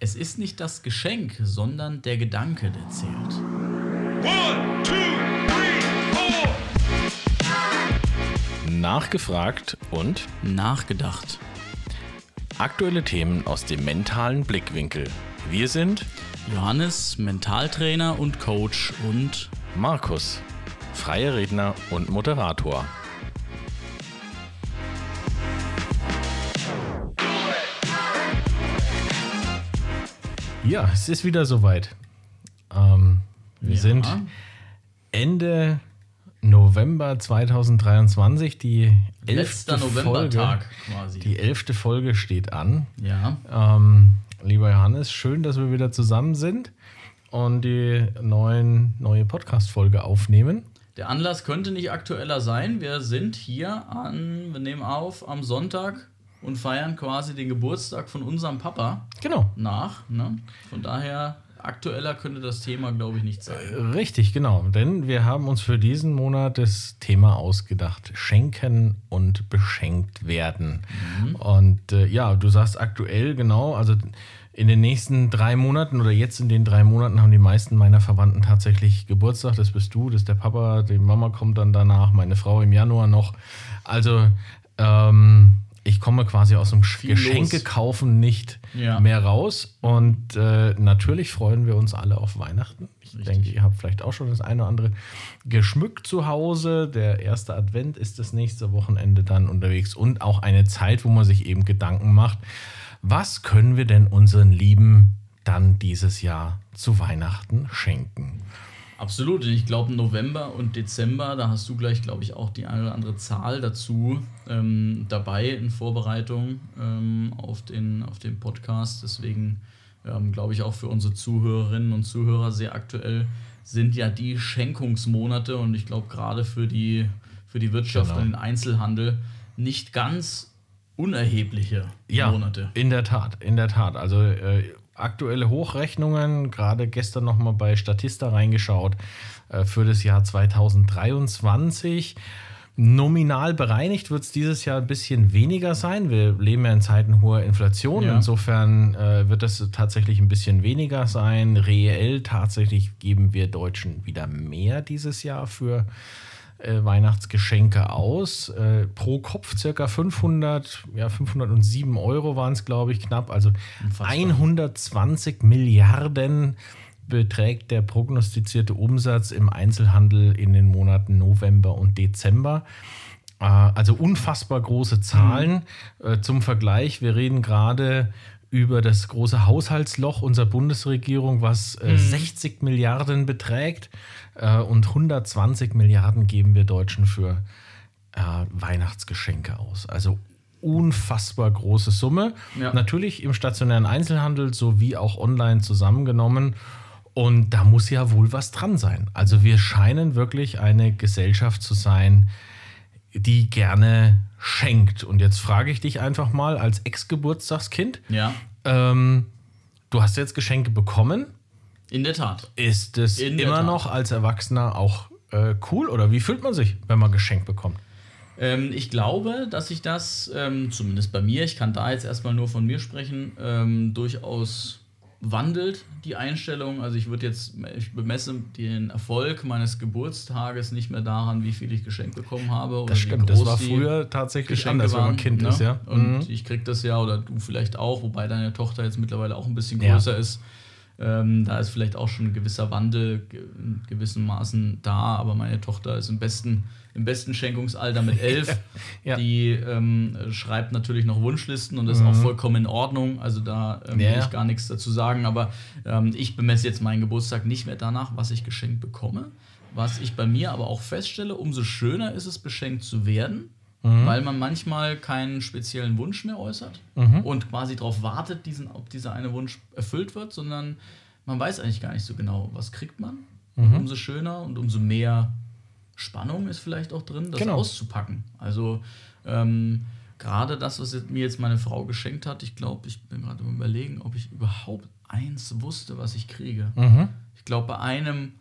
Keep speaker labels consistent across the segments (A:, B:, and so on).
A: Es ist nicht das Geschenk, sondern der Gedanke, der zählt.
B: One, two, three, four.
C: Nachgefragt und
A: Nachgedacht.
C: aktuelle Themen aus dem mentalen Blickwinkel. Wir sind
A: Johannes, Mentaltrainer und Coach und
C: Markus, freier Redner und Moderator. Ja, es ist wieder soweit. Ähm, wir
A: Ja.
C: sind Ende November 2023. Die elfte Folge,
A: Novembertag quasi.
C: die elfte Folge steht an.
A: ja,
C: Ähm, lieber Johannes, schön, dass wir wieder zusammen sind und die neuen, neue Podcast-Folge aufnehmen.
A: der Anlass könnte nicht aktueller sein. Wir sind hier an, wir nehmen auf am Sonntag und feiern quasi den Geburtstag von unserem Papa
C: Genau.
A: nach. Ne? Von daher, aktueller könnte das Thema, glaube ich, nicht sein.
C: Richtig, genau. Denn wir haben uns für diesen Monat das Thema ausgedacht: Schenken und beschenkt werden. Und äh, ja, du sagst aktuell, genau, also in den nächsten drei Monaten oder jetzt in den drei Monaten haben die meisten meiner Verwandten tatsächlich Geburtstag. Das bist du, das ist der Papa, die Mama kommt dann danach, meine Frau im Januar noch. Also, ähm, ich komme quasi aus dem
A: Viel los.
C: Geschenke kaufen nicht
A: Ja.
C: mehr raus. Und äh, natürlich freuen wir uns alle auf Weihnachten. Ich
A: Richtig.
C: denke, ihr habt vielleicht auch schon das eine oder andere geschmückt zu Hause. Der erste Advent ist das nächste Wochenende dann unterwegs und auch eine Zeit, wo man sich eben Gedanken macht, was können wir denn unseren Lieben dann dieses Jahr zu Weihnachten schenken?
A: Absolut. Und ich glaube, November und Dezember, da hast du gleich, glaube ich, auch die eine oder andere Zahl dazu ähm, dabei in Vorbereitung ähm, auf, den, auf den Podcast. Deswegen ähm, glaube ich auch für unsere Zuhörerinnen und Zuhörer sehr aktuell sind ja die Schenkungsmonate und ich glaube gerade für die, für die Wirtschaft
C: Genau.
A: und den Einzelhandel nicht ganz unerhebliche Monate.
C: In der Tat, in der Tat. Also äh, aktuelle Hochrechnungen, gerade gestern nochmal bei Statista reingeschaut, äh, für das Jahr 2023. Nominal bereinigt wird es dieses Jahr ein bisschen weniger sein. Wir leben ja in Zeiten hoher Inflation.
A: Ja.
C: Insofern äh, wird es tatsächlich ein bisschen weniger sein. Reell tatsächlich geben wir Deutschen wieder mehr dieses Jahr für äh, Weihnachtsgeschenke aus. Äh, pro Kopf circa 500, ja 507 Euro waren es, glaube ich, knapp. Also
A: Unfassbar.
C: 120 Milliarden beträgt der prognostizierte Umsatz im Einzelhandel in den Monaten November und Dezember. Äh, Also unfassbar große Zahlen. Äh, Zum Vergleich, wir reden gerade über das große Haushaltsloch unserer Bundesregierung, was äh, 60 Milliarden beträgt. Äh, Und 120 Milliarden geben wir Deutschen für äh, Weihnachtsgeschenke aus. Also unfassbar große Summe.
A: Ja.
C: Natürlich im stationären Einzelhandel sowie auch online zusammengenommen. Und da muss ja wohl was dran sein. Also wir scheinen wirklich eine Gesellschaft zu sein, die gerne schenkt. Und jetzt frage ich dich einfach mal als Ex-Geburtstagskind,
A: Ja,
C: ähm, du hast jetzt Geschenke bekommen.
A: in der Tat.
C: Ist es
A: In
C: immer noch als Erwachsener auch äh, cool oder wie fühlt man sich, wenn man Geschenk bekommt?
A: Ähm, ich glaube, dass sich das, ähm, zumindest bei mir, ich kann da jetzt erstmal nur von mir sprechen, ähm, durchaus wandelt, die Einstellung. Also ich würde jetzt, ich bemesse den Erfolg meines Geburtstages nicht mehr daran, wie viel ich geschenkt bekommen habe. oder
C: Das stimmt, das war früher tatsächlich
A: Geschenke
C: anders, wenn man
A: waren,
C: Kind
A: ne?
C: ist, ja.
A: Und
C: Mhm.
A: ich krieg das ja, oder du vielleicht auch, wobei deine Tochter jetzt mittlerweile auch ein bisschen
C: Ja.
A: größer ist. Ähm, da ist vielleicht auch schon ein gewisser Wandel in gewissem Maßen da, aber meine Tochter ist im besten, im besten Schenkungsalter mit elf.
C: Ja.
A: Die ähm, schreibt natürlich noch Wunschlisten und das ist auch vollkommen in Ordnung. Also da ähm,
C: Mhm. Ja,
A: will ich gar nichts dazu sagen, aber ähm, ich bemesse jetzt meinen Geburtstag nicht mehr danach, was ich geschenkt bekomme. Was ich bei mir aber auch feststelle, umso schöner ist es, beschenkt zu werden,
C: Mhm.
A: weil man manchmal keinen speziellen Wunsch mehr äußert und quasi darauf wartet, diesen, ob dieser eine Wunsch erfüllt wird, sondern man weiß eigentlich gar nicht so genau, was kriegt man.
C: Mhm.
A: Umso schöner und umso mehr Spannung ist vielleicht auch drin, das
C: Genau.
A: auszupacken. Also ähm, gerade das, was jetzt- mir jetzt meine Frau geschenkt hat, ich glaube, ich bin gerade am überlegen, ob ich überhaupt eins wusste, was ich kriege.
C: Mhm.
A: Ich glaube, bei einem,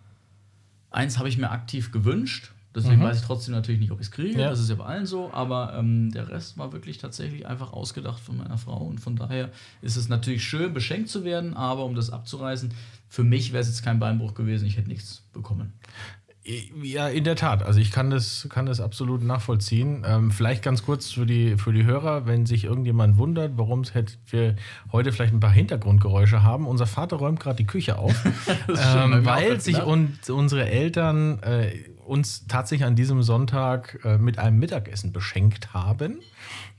A: eins habe ich mir aktiv gewünscht. Deswegen weiß ich trotzdem natürlich nicht, ob ich es kriege.
C: Ja.
A: Das ist ja bei allen so. Aber ähm, der Rest war wirklich tatsächlich einfach ausgedacht von meiner Frau. Und von daher ist es natürlich schön, beschenkt zu werden. Aber um das abzureißen, für mich wäre es jetzt kein Beinbruch gewesen. Ich hätte nichts bekommen.
C: Ja, in der Tat. Also ich kann das, kann das absolut nachvollziehen. Ähm, vielleicht ganz kurz für die, für die Hörer, wenn sich irgendjemand wundert, warum wir heute vielleicht ein paar Hintergrundgeräusche haben. Unser Vater räumt gerade die Küche auf, ähm, weil sich
A: ne?
C: und unsere Eltern äh, uns tatsächlich an diesem Sonntag äh, mit einem Mittagessen beschenkt haben.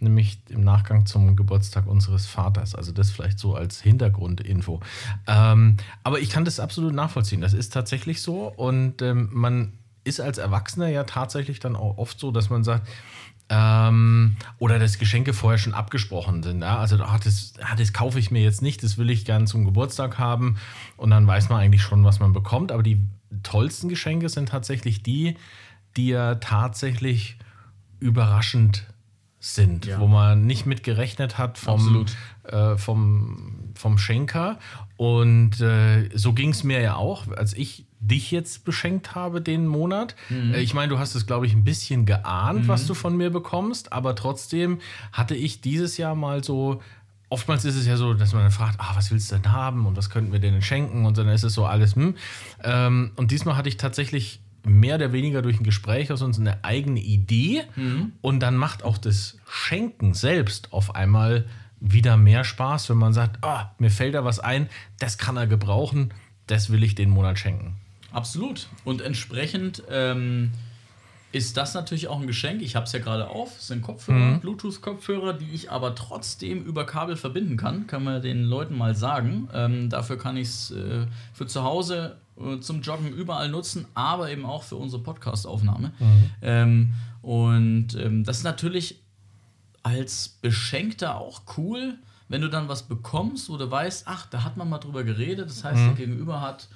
C: Nämlich im Nachgang zum Geburtstag unseres Vaters. Also das vielleicht so als Hintergrundinfo. Ähm, aber ich kann das absolut nachvollziehen. Das ist tatsächlich so. Und ähm, man ist als Erwachsener ja tatsächlich dann auch oft so, dass man sagt, ähm, oder dass Geschenke vorher schon abgesprochen sind. Ja? Also, ach, das, ah, das kaufe ich mir jetzt nicht, das will ich gern zum Geburtstag haben. Und dann weiß man eigentlich schon, was man bekommt. Aber die tollsten Geschenke sind tatsächlich die, die ja tatsächlich überraschend sind,
A: Ja.
C: wo man nicht mit gerechnet hat vom, äh, vom, vom Schenker. Und äh, so ging es mir ja auch, als ich dich jetzt beschenkt habe den Monat. Äh, ich meine, du hast es, glaube ich, ein bisschen geahnt, was du von mir bekommst, aber trotzdem hatte ich dieses Jahr mal so. Oftmals ist es ja so, dass man dann fragt, ah, was willst du denn haben und was könnten wir denn schenken? Und dann ist es so alles, hm. Ähm, und diesmal hatte ich tatsächlich mehr oder weniger durch ein Gespräch aus uns eine eigene Idee und dann macht auch das Schenken selbst auf einmal wieder mehr Spaß, wenn man sagt, ah, mir fällt da was ein, das kann er gebrauchen, das will ich den Monat schenken.
A: Absolut. Und entsprechend ähm, ist das natürlich auch ein Geschenk. Ich habe es ja gerade auf. Es sind Kopfhörer, Bluetooth-Kopfhörer, die ich aber trotzdem über Kabel verbinden kann. Kann man den Leuten mal sagen. Ähm, dafür kann ich es äh, für zu Hause äh, zum Joggen überall nutzen, aber eben auch für unsere Podcast-Aufnahme. Ähm, und ähm, das ist natürlich als Beschenkter auch cool, wenn du dann was bekommst, wo du weißt, ach, da hat man mal drüber geredet. Das heißt, der Gegenüber hat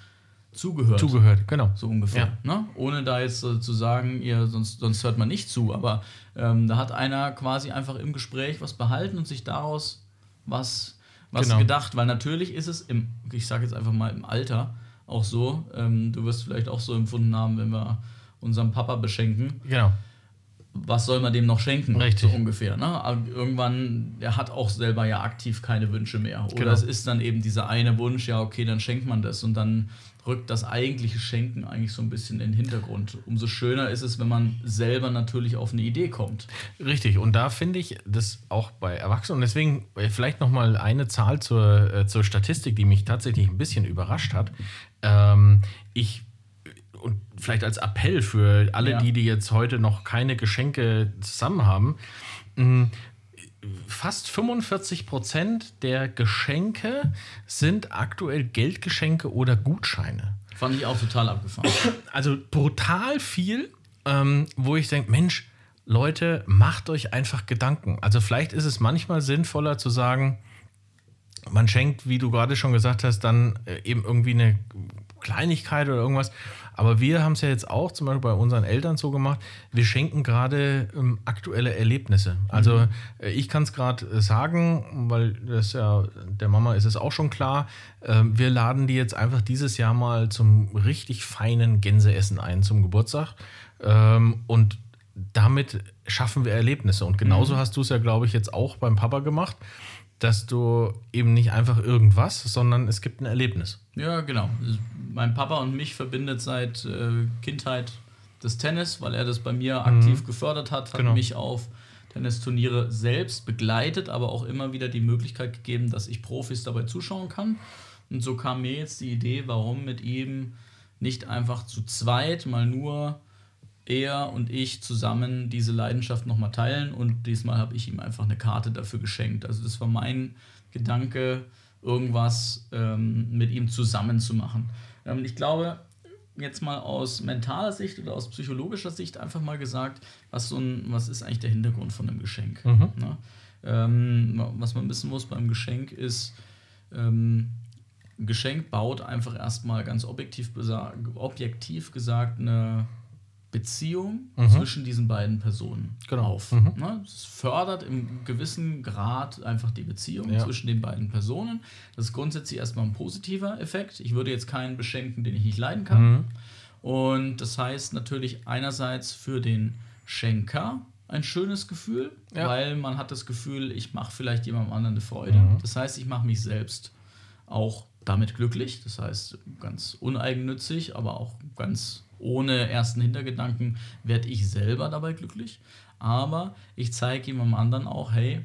A: zugehört.
C: Zugehört, genau.
A: So ungefähr. Ne? Ohne da jetzt äh, zu sagen, ihr, sonst, sonst hört man nicht zu. Aber ähm, da hat einer quasi einfach im Gespräch was behalten und sich daraus was, was
C: Genau.
A: gedacht. Weil natürlich ist es im, ich sage jetzt einfach mal im Alter auch so, ähm, du wirst vielleicht auch so empfunden haben, wenn wir unseren Papa beschenken,
C: Genau.
A: was soll man dem noch schenken?
C: Richtig.
A: So ungefähr. Ne? Aber irgendwann, der hat auch selber ja aktiv keine Wünsche mehr. Oder
C: Genau.
A: es ist dann eben dieser eine Wunsch, ja, okay, dann schenkt man das. Und dann rückt das eigentliche Schenken eigentlich so ein bisschen in den Hintergrund. Umso schöner ist es, wenn man selber natürlich auf eine Idee kommt.
C: Richtig, und da finde ich das auch bei Erwachsenen. Deswegen äh, vielleicht nochmal eine Zahl zur, äh, zur Statistik, die mich tatsächlich ein bisschen überrascht hat. Ähm, ich, und vielleicht als Appell für alle,
A: Ja.
C: die, die jetzt heute noch keine Geschenke zusammen haben, mh, fast 45 Prozent der Geschenke sind aktuell Geldgeschenke oder Gutscheine
A: Fand ich auch total abgefahren.
C: also brutal viel, ähm, wo ich denke, Mensch, Leute, macht euch einfach Gedanken. Also vielleicht ist es manchmal sinnvoller zu sagen, man schenkt, wie du gerade schon gesagt hast, dann äh, eben irgendwie eine Kleinigkeit oder irgendwas. Aber wir haben es ja jetzt auch zum Beispiel bei unseren Eltern so gemacht, wir schenken gerade ähm, aktuelle Erlebnisse. Also äh, ich kann es gerade äh, sagen, weil das ja, der Mama ist es auch schon klar, ähm, wir laden die jetzt einfach dieses Jahr mal zum richtig feinen Gänseessen ein zum Geburtstag. Ähm, und damit schaffen wir Erlebnisse. Und genauso hast du es ja, glaube ich, jetzt auch beim Papa gemacht, dass du eben nicht einfach irgendwas, sondern es gibt ein Erlebnis.
A: Ja, genau. Mein Papa und mich verbindet seit äh, Kindheit das Tennis, weil er das bei mir aktiv gefördert hat, hat
C: Genau.
A: mich auf Tennisturniere selbst begleitet, aber auch immer wieder die Möglichkeit gegeben, dass ich Profis dabei zuschauen kann. Und so kam mir jetzt die Idee, warum mit ihm nicht einfach zu zweit mal nur er und ich zusammen diese Leidenschaft nochmal teilen und diesmal habe ich ihm einfach eine Karte dafür geschenkt. Also das war mein Gedanke, irgendwas ähm, mit ihm zusammen zu machen. Ähm, ich glaube, jetzt mal aus mentaler Sicht oder aus psychologischer Sicht einfach mal gesagt, was, so ein, was ist eigentlich der Hintergrund von einem Geschenk? Ne? Ähm, was man wissen muss beim Geschenk ist, ähm, ein Geschenk baut einfach erstmal ganz objektiv, objektiv gesagt eine Beziehung zwischen diesen beiden Personen
C: Genau.
A: auf.
C: Mhm.
A: Ne? Es fördert im gewissen Grad einfach die Beziehung
C: Ja.
A: zwischen den beiden Personen. Das ist grundsätzlich erstmal ein positiver Effekt. Ich würde jetzt keinen beschenken, den ich nicht leiden kann.
C: Mhm.
A: Und das heißt natürlich einerseits für den Schenker ein schönes Gefühl,
C: Ja.
A: weil man hat das Gefühl, ich mache vielleicht jemandem anderen eine Freude. Das heißt, ich mache mich selbst auch damit glücklich. Das heißt, ganz uneigennützig, aber auch ganz ohne ersten Hintergedanken werde ich selber dabei glücklich. Aber ich zeige jemandem anderen auch, hey,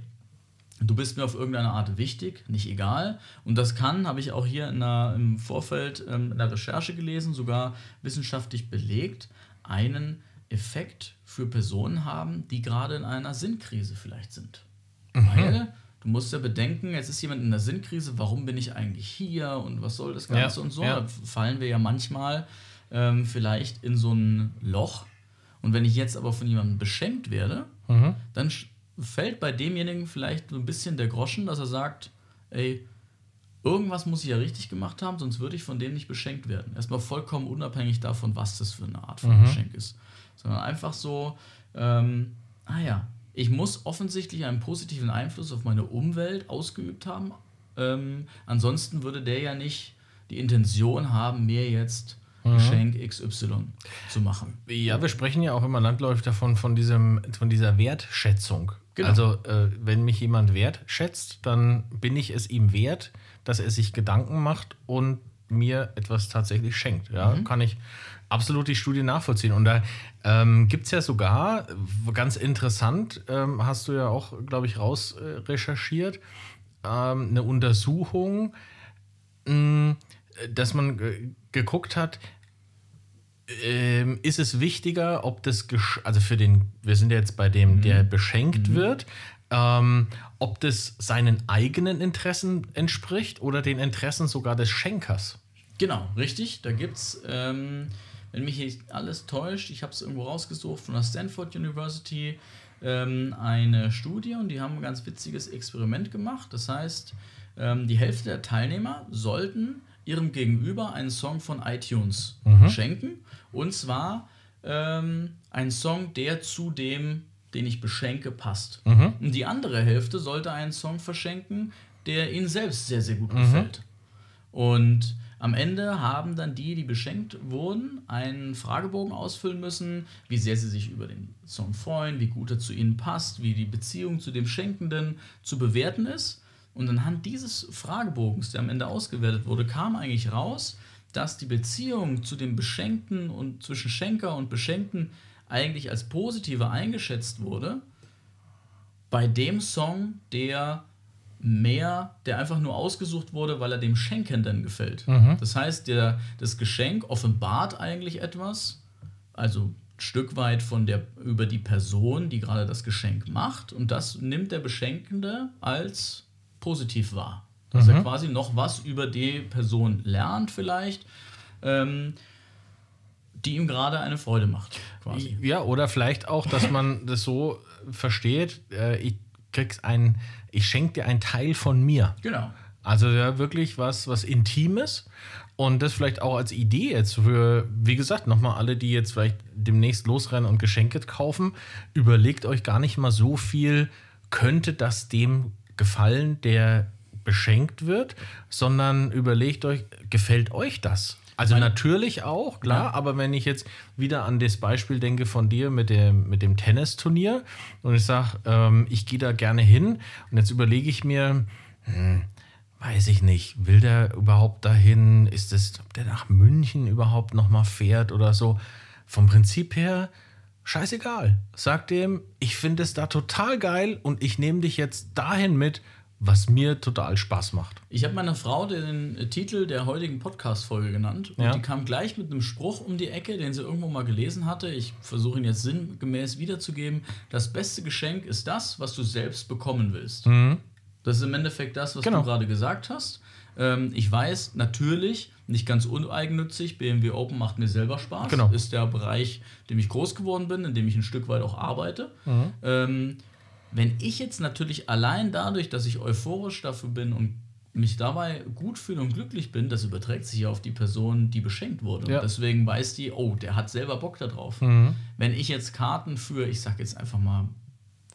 A: du bist mir auf irgendeine Art wichtig, nicht egal. Und das kann, habe ich auch hier in der, im Vorfeld ähm, in der Recherche gelesen, sogar wissenschaftlich belegt, einen Effekt für Personen haben, die gerade in einer Sinnkrise vielleicht sind. Weil du musst ja bedenken, jetzt ist jemand in der Sinnkrise, warum bin ich eigentlich hier und was soll das Ganze
C: Ja,
A: und so.
C: ja.
A: Da fallen wir ja manchmal ähm, vielleicht in so ein Loch. Und wenn ich jetzt aber von jemandem beschenkt werde, dann sch- fällt bei demjenigen vielleicht so ein bisschen der Groschen, dass er sagt, ey, irgendwas muss ich ja richtig gemacht haben, sonst würde ich von dem nicht beschenkt werden. Erstmal vollkommen unabhängig davon, was das für eine Art von Geschenk ist. Sondern einfach so, ähm, ah ja, ich muss offensichtlich einen positiven Einfluss auf meine Umwelt ausgeübt haben. Ähm, ansonsten würde der ja nicht die Intention haben, mir jetzt Geschenk XY zu machen.
C: Ja, wir sprechen ja auch immer landläufig davon, von, diesem, von dieser Wertschätzung.
A: Genau.
C: Also, äh, wenn mich jemand wertschätzt, dann bin ich es ihm wert, dass er sich Gedanken macht und mir etwas tatsächlich schenkt. Ja, kann ich absolut die Studie nachvollziehen. Und da ähm, gibt es ja sogar, ganz interessant, ähm, hast du ja auch, glaube ich, raus äh, recherchiert, ähm, eine Untersuchung, mh, dass man äh, geguckt hat, ähm, ist es wichtiger, ob das, Gesch also für den, wir sind ja jetzt bei dem, der beschenkt wird, ähm, ob das seinen eigenen Interessen entspricht oder den Interessen sogar des Schenkers.
A: Genau, richtig. Da gibt es, ähm, wenn mich nicht alles täuscht, ich habe es irgendwo rausgesucht von der Stanford University, ähm, eine Studie und die haben ein ganz witziges Experiment gemacht. Das heißt, ähm, die Hälfte der Teilnehmer sollten ihrem Gegenüber einen Song von iTunes schenken. Und zwar ähm, ein Song, der zu dem, den ich beschenke, passt. Und die andere Hälfte sollte einen Song verschenken, der ihnen selbst sehr, sehr gut gefällt. Und am Ende haben dann die, die beschenkt wurden, einen Fragebogen ausfüllen müssen, wie sehr sie sich über den Song freuen, wie gut er zu ihnen passt, wie die Beziehung zu dem Schenkenden zu bewerten ist. Und anhand dieses Fragebogens, der am Ende ausgewertet wurde, kam eigentlich raus, dass die Beziehung zu dem Beschenkten und zwischen Schenker und Beschenkten eigentlich als positiver eingeschätzt wurde bei dem Song, der mehr, der einfach nur ausgesucht wurde, weil er dem Schenkenden gefällt. Das heißt, der, das Geschenk offenbart eigentlich etwas, also ein Stück weit von der, über die Person, die gerade das Geschenk macht, und das nimmt der Beschenkende als positiv wahr. Dass er quasi noch was über die Person lernt, vielleicht, ähm, die ihm gerade eine Freude macht. Quasi.
C: Ja, oder vielleicht auch, dass man das so versteht, äh, ich krieg's ein, ich schenke dir einen Teil von mir.
A: Genau.
C: Also ja, wirklich was, was Intimes. Und das vielleicht auch als Idee jetzt für, wie gesagt, nochmal alle, die jetzt vielleicht demnächst losrennen und Geschenke kaufen, überlegt euch gar nicht mal so viel, könnte das dem gefallen, der beschenkt wird, sondern überlegt euch, gefällt euch das? Also
A: Mein-
C: natürlich auch, klar,
A: Ja.
C: aber wenn ich jetzt wieder an das Beispiel denke von dir mit dem, mit dem Tennisturnier und ich sage, ähm, ich gehe da gerne hin und jetzt überlege ich mir, hm, weiß ich nicht, will der überhaupt dahin? Ist es, ob der nach München überhaupt nochmal fährt oder so? Vom Prinzip her, scheißegal. Sag dem, ich finde es da total geil und ich nehme dich jetzt dahin mit, was mir total Spaß macht.
A: Ich habe meiner Frau den äh, Titel der heutigen Podcast-Folge genannt und
C: Ja.
A: die kam gleich mit einem Spruch um die Ecke, den sie irgendwo mal gelesen hatte. Ich versuche ihn jetzt sinngemäß wiederzugeben. Das beste Geschenk ist das, was du selbst bekommen willst. Das ist im Endeffekt das, was
C: Genau.
A: du gerade gesagt hast. Ähm, ich weiß natürlich, nicht ganz uneigennützig, BMW Open macht mir selber Spaß.
C: Genau.
A: Ist der Bereich, in dem ich groß geworden bin, in dem ich ein Stück weit auch arbeite. Ähm, wenn ich jetzt natürlich allein dadurch, dass ich euphorisch dafür bin und mich dabei gut fühle und glücklich bin, das überträgt sich ja auf die Person, die beschenkt wurde.
C: Ja.
A: Und deswegen weiß die, oh, der hat selber Bock darauf. Wenn ich jetzt Karten für, ich sag jetzt einfach mal,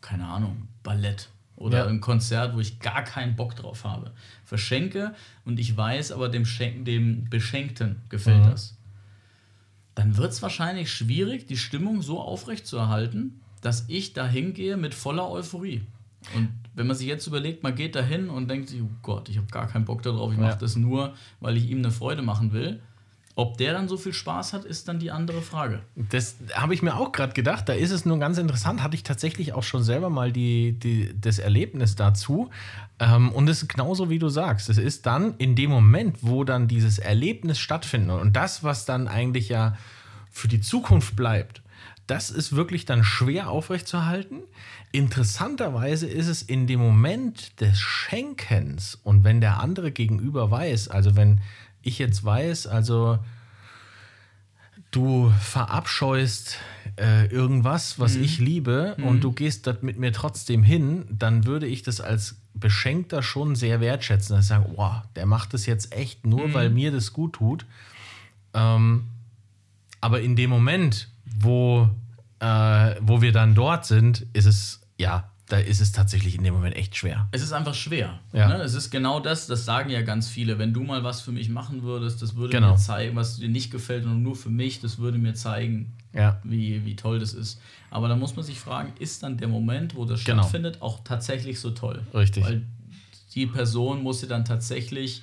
A: keine Ahnung, Ballett oder
C: Ja.
A: ein Konzert, wo ich gar keinen Bock drauf habe, verschenke und ich weiß aber dem, Schenk dem Beschenkten gefällt das. dann wird es wahrscheinlich schwierig, die Stimmung so aufrechtzuerhalten, dass ich da hingehe mit voller Euphorie. Und wenn man sich jetzt überlegt, man geht da hin und denkt sich, oh Gott, ich habe gar keinen Bock darauf, ich
C: Ja.
A: mache das nur, weil ich ihm eine Freude machen will. Ob der dann so viel Spaß hat, ist dann die andere Frage.
C: Das habe ich mir auch gerade gedacht. Da ist es nun ganz interessant. Hatte ich tatsächlich auch schon selber mal die, die, das Erlebnis dazu. Ähm, und es ist genauso, wie du sagst. Es ist dann in dem Moment, wo dann dieses Erlebnis stattfindet und das, was dann eigentlich ja für die Zukunft bleibt, das ist wirklich dann schwer aufrechtzuerhalten. Interessanterweise ist es in dem Moment des Schenkens und wenn der andere gegenüber weiß, also wenn ich jetzt weiß, also du verabscheust äh, irgendwas, was ich liebe, und du gehst dort mit mir trotzdem hin, dann würde ich das als Beschenkter schon sehr wertschätzen. Dass ich sage, wow, der macht das jetzt echt nur, weil mir das gut tut. Ähm, aber in dem Moment, wo, äh, wo wir dann dort sind, ist es, ja, da ist es tatsächlich in dem Moment echt schwer.
A: Es ist einfach schwer.
C: Ja.
A: Ne? Es ist genau das, das sagen ja ganz viele. Wenn du mal was für mich machen würdest, das würde
C: Genau.
A: mir zeigen, was dir nicht gefällt und nur für mich, das würde mir zeigen,
C: Ja.
A: wie, wie toll das ist. Aber da muss man sich fragen, ist dann der Moment, wo das
C: Genau.
A: stattfindet, auch tatsächlich so toll?
C: Richtig.
A: Weil die Person muss sie dann tatsächlich,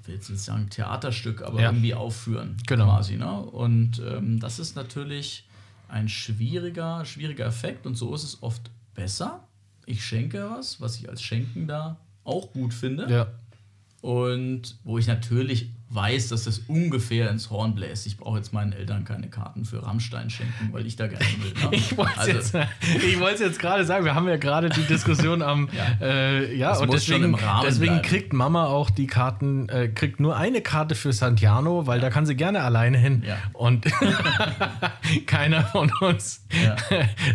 A: ich will jetzt nicht sagen Theaterstück, aber
C: Ja.
A: irgendwie aufführen.
C: Genau.
A: Quasi, ne? Und ähm, das ist natürlich ein schwieriger, schwieriger Effekt und so ist es oft besser. Ich schenke was, was ich als Schenken da auch gut finde.
C: Ja.
A: Und wo ich natürlich weiß, dass das ungefähr ins Horn bläst. Ich brauche jetzt meinen Eltern keine Karten für Rammstein schenken, weil ich da gerne will. Ne?
C: Ich wollte es
A: Also-
C: jetzt, jetzt gerade sagen, wir haben ja gerade die Diskussion am.
A: Ja.
C: Äh, ja, und deswegen, deswegen
A: bleiben.
C: kriegt Mama auch die Karten, äh, kriegt nur eine Karte für Santiano, weil da kann sie gerne alleine hin.
A: Ja.
C: Und keiner von uns,
A: Ja.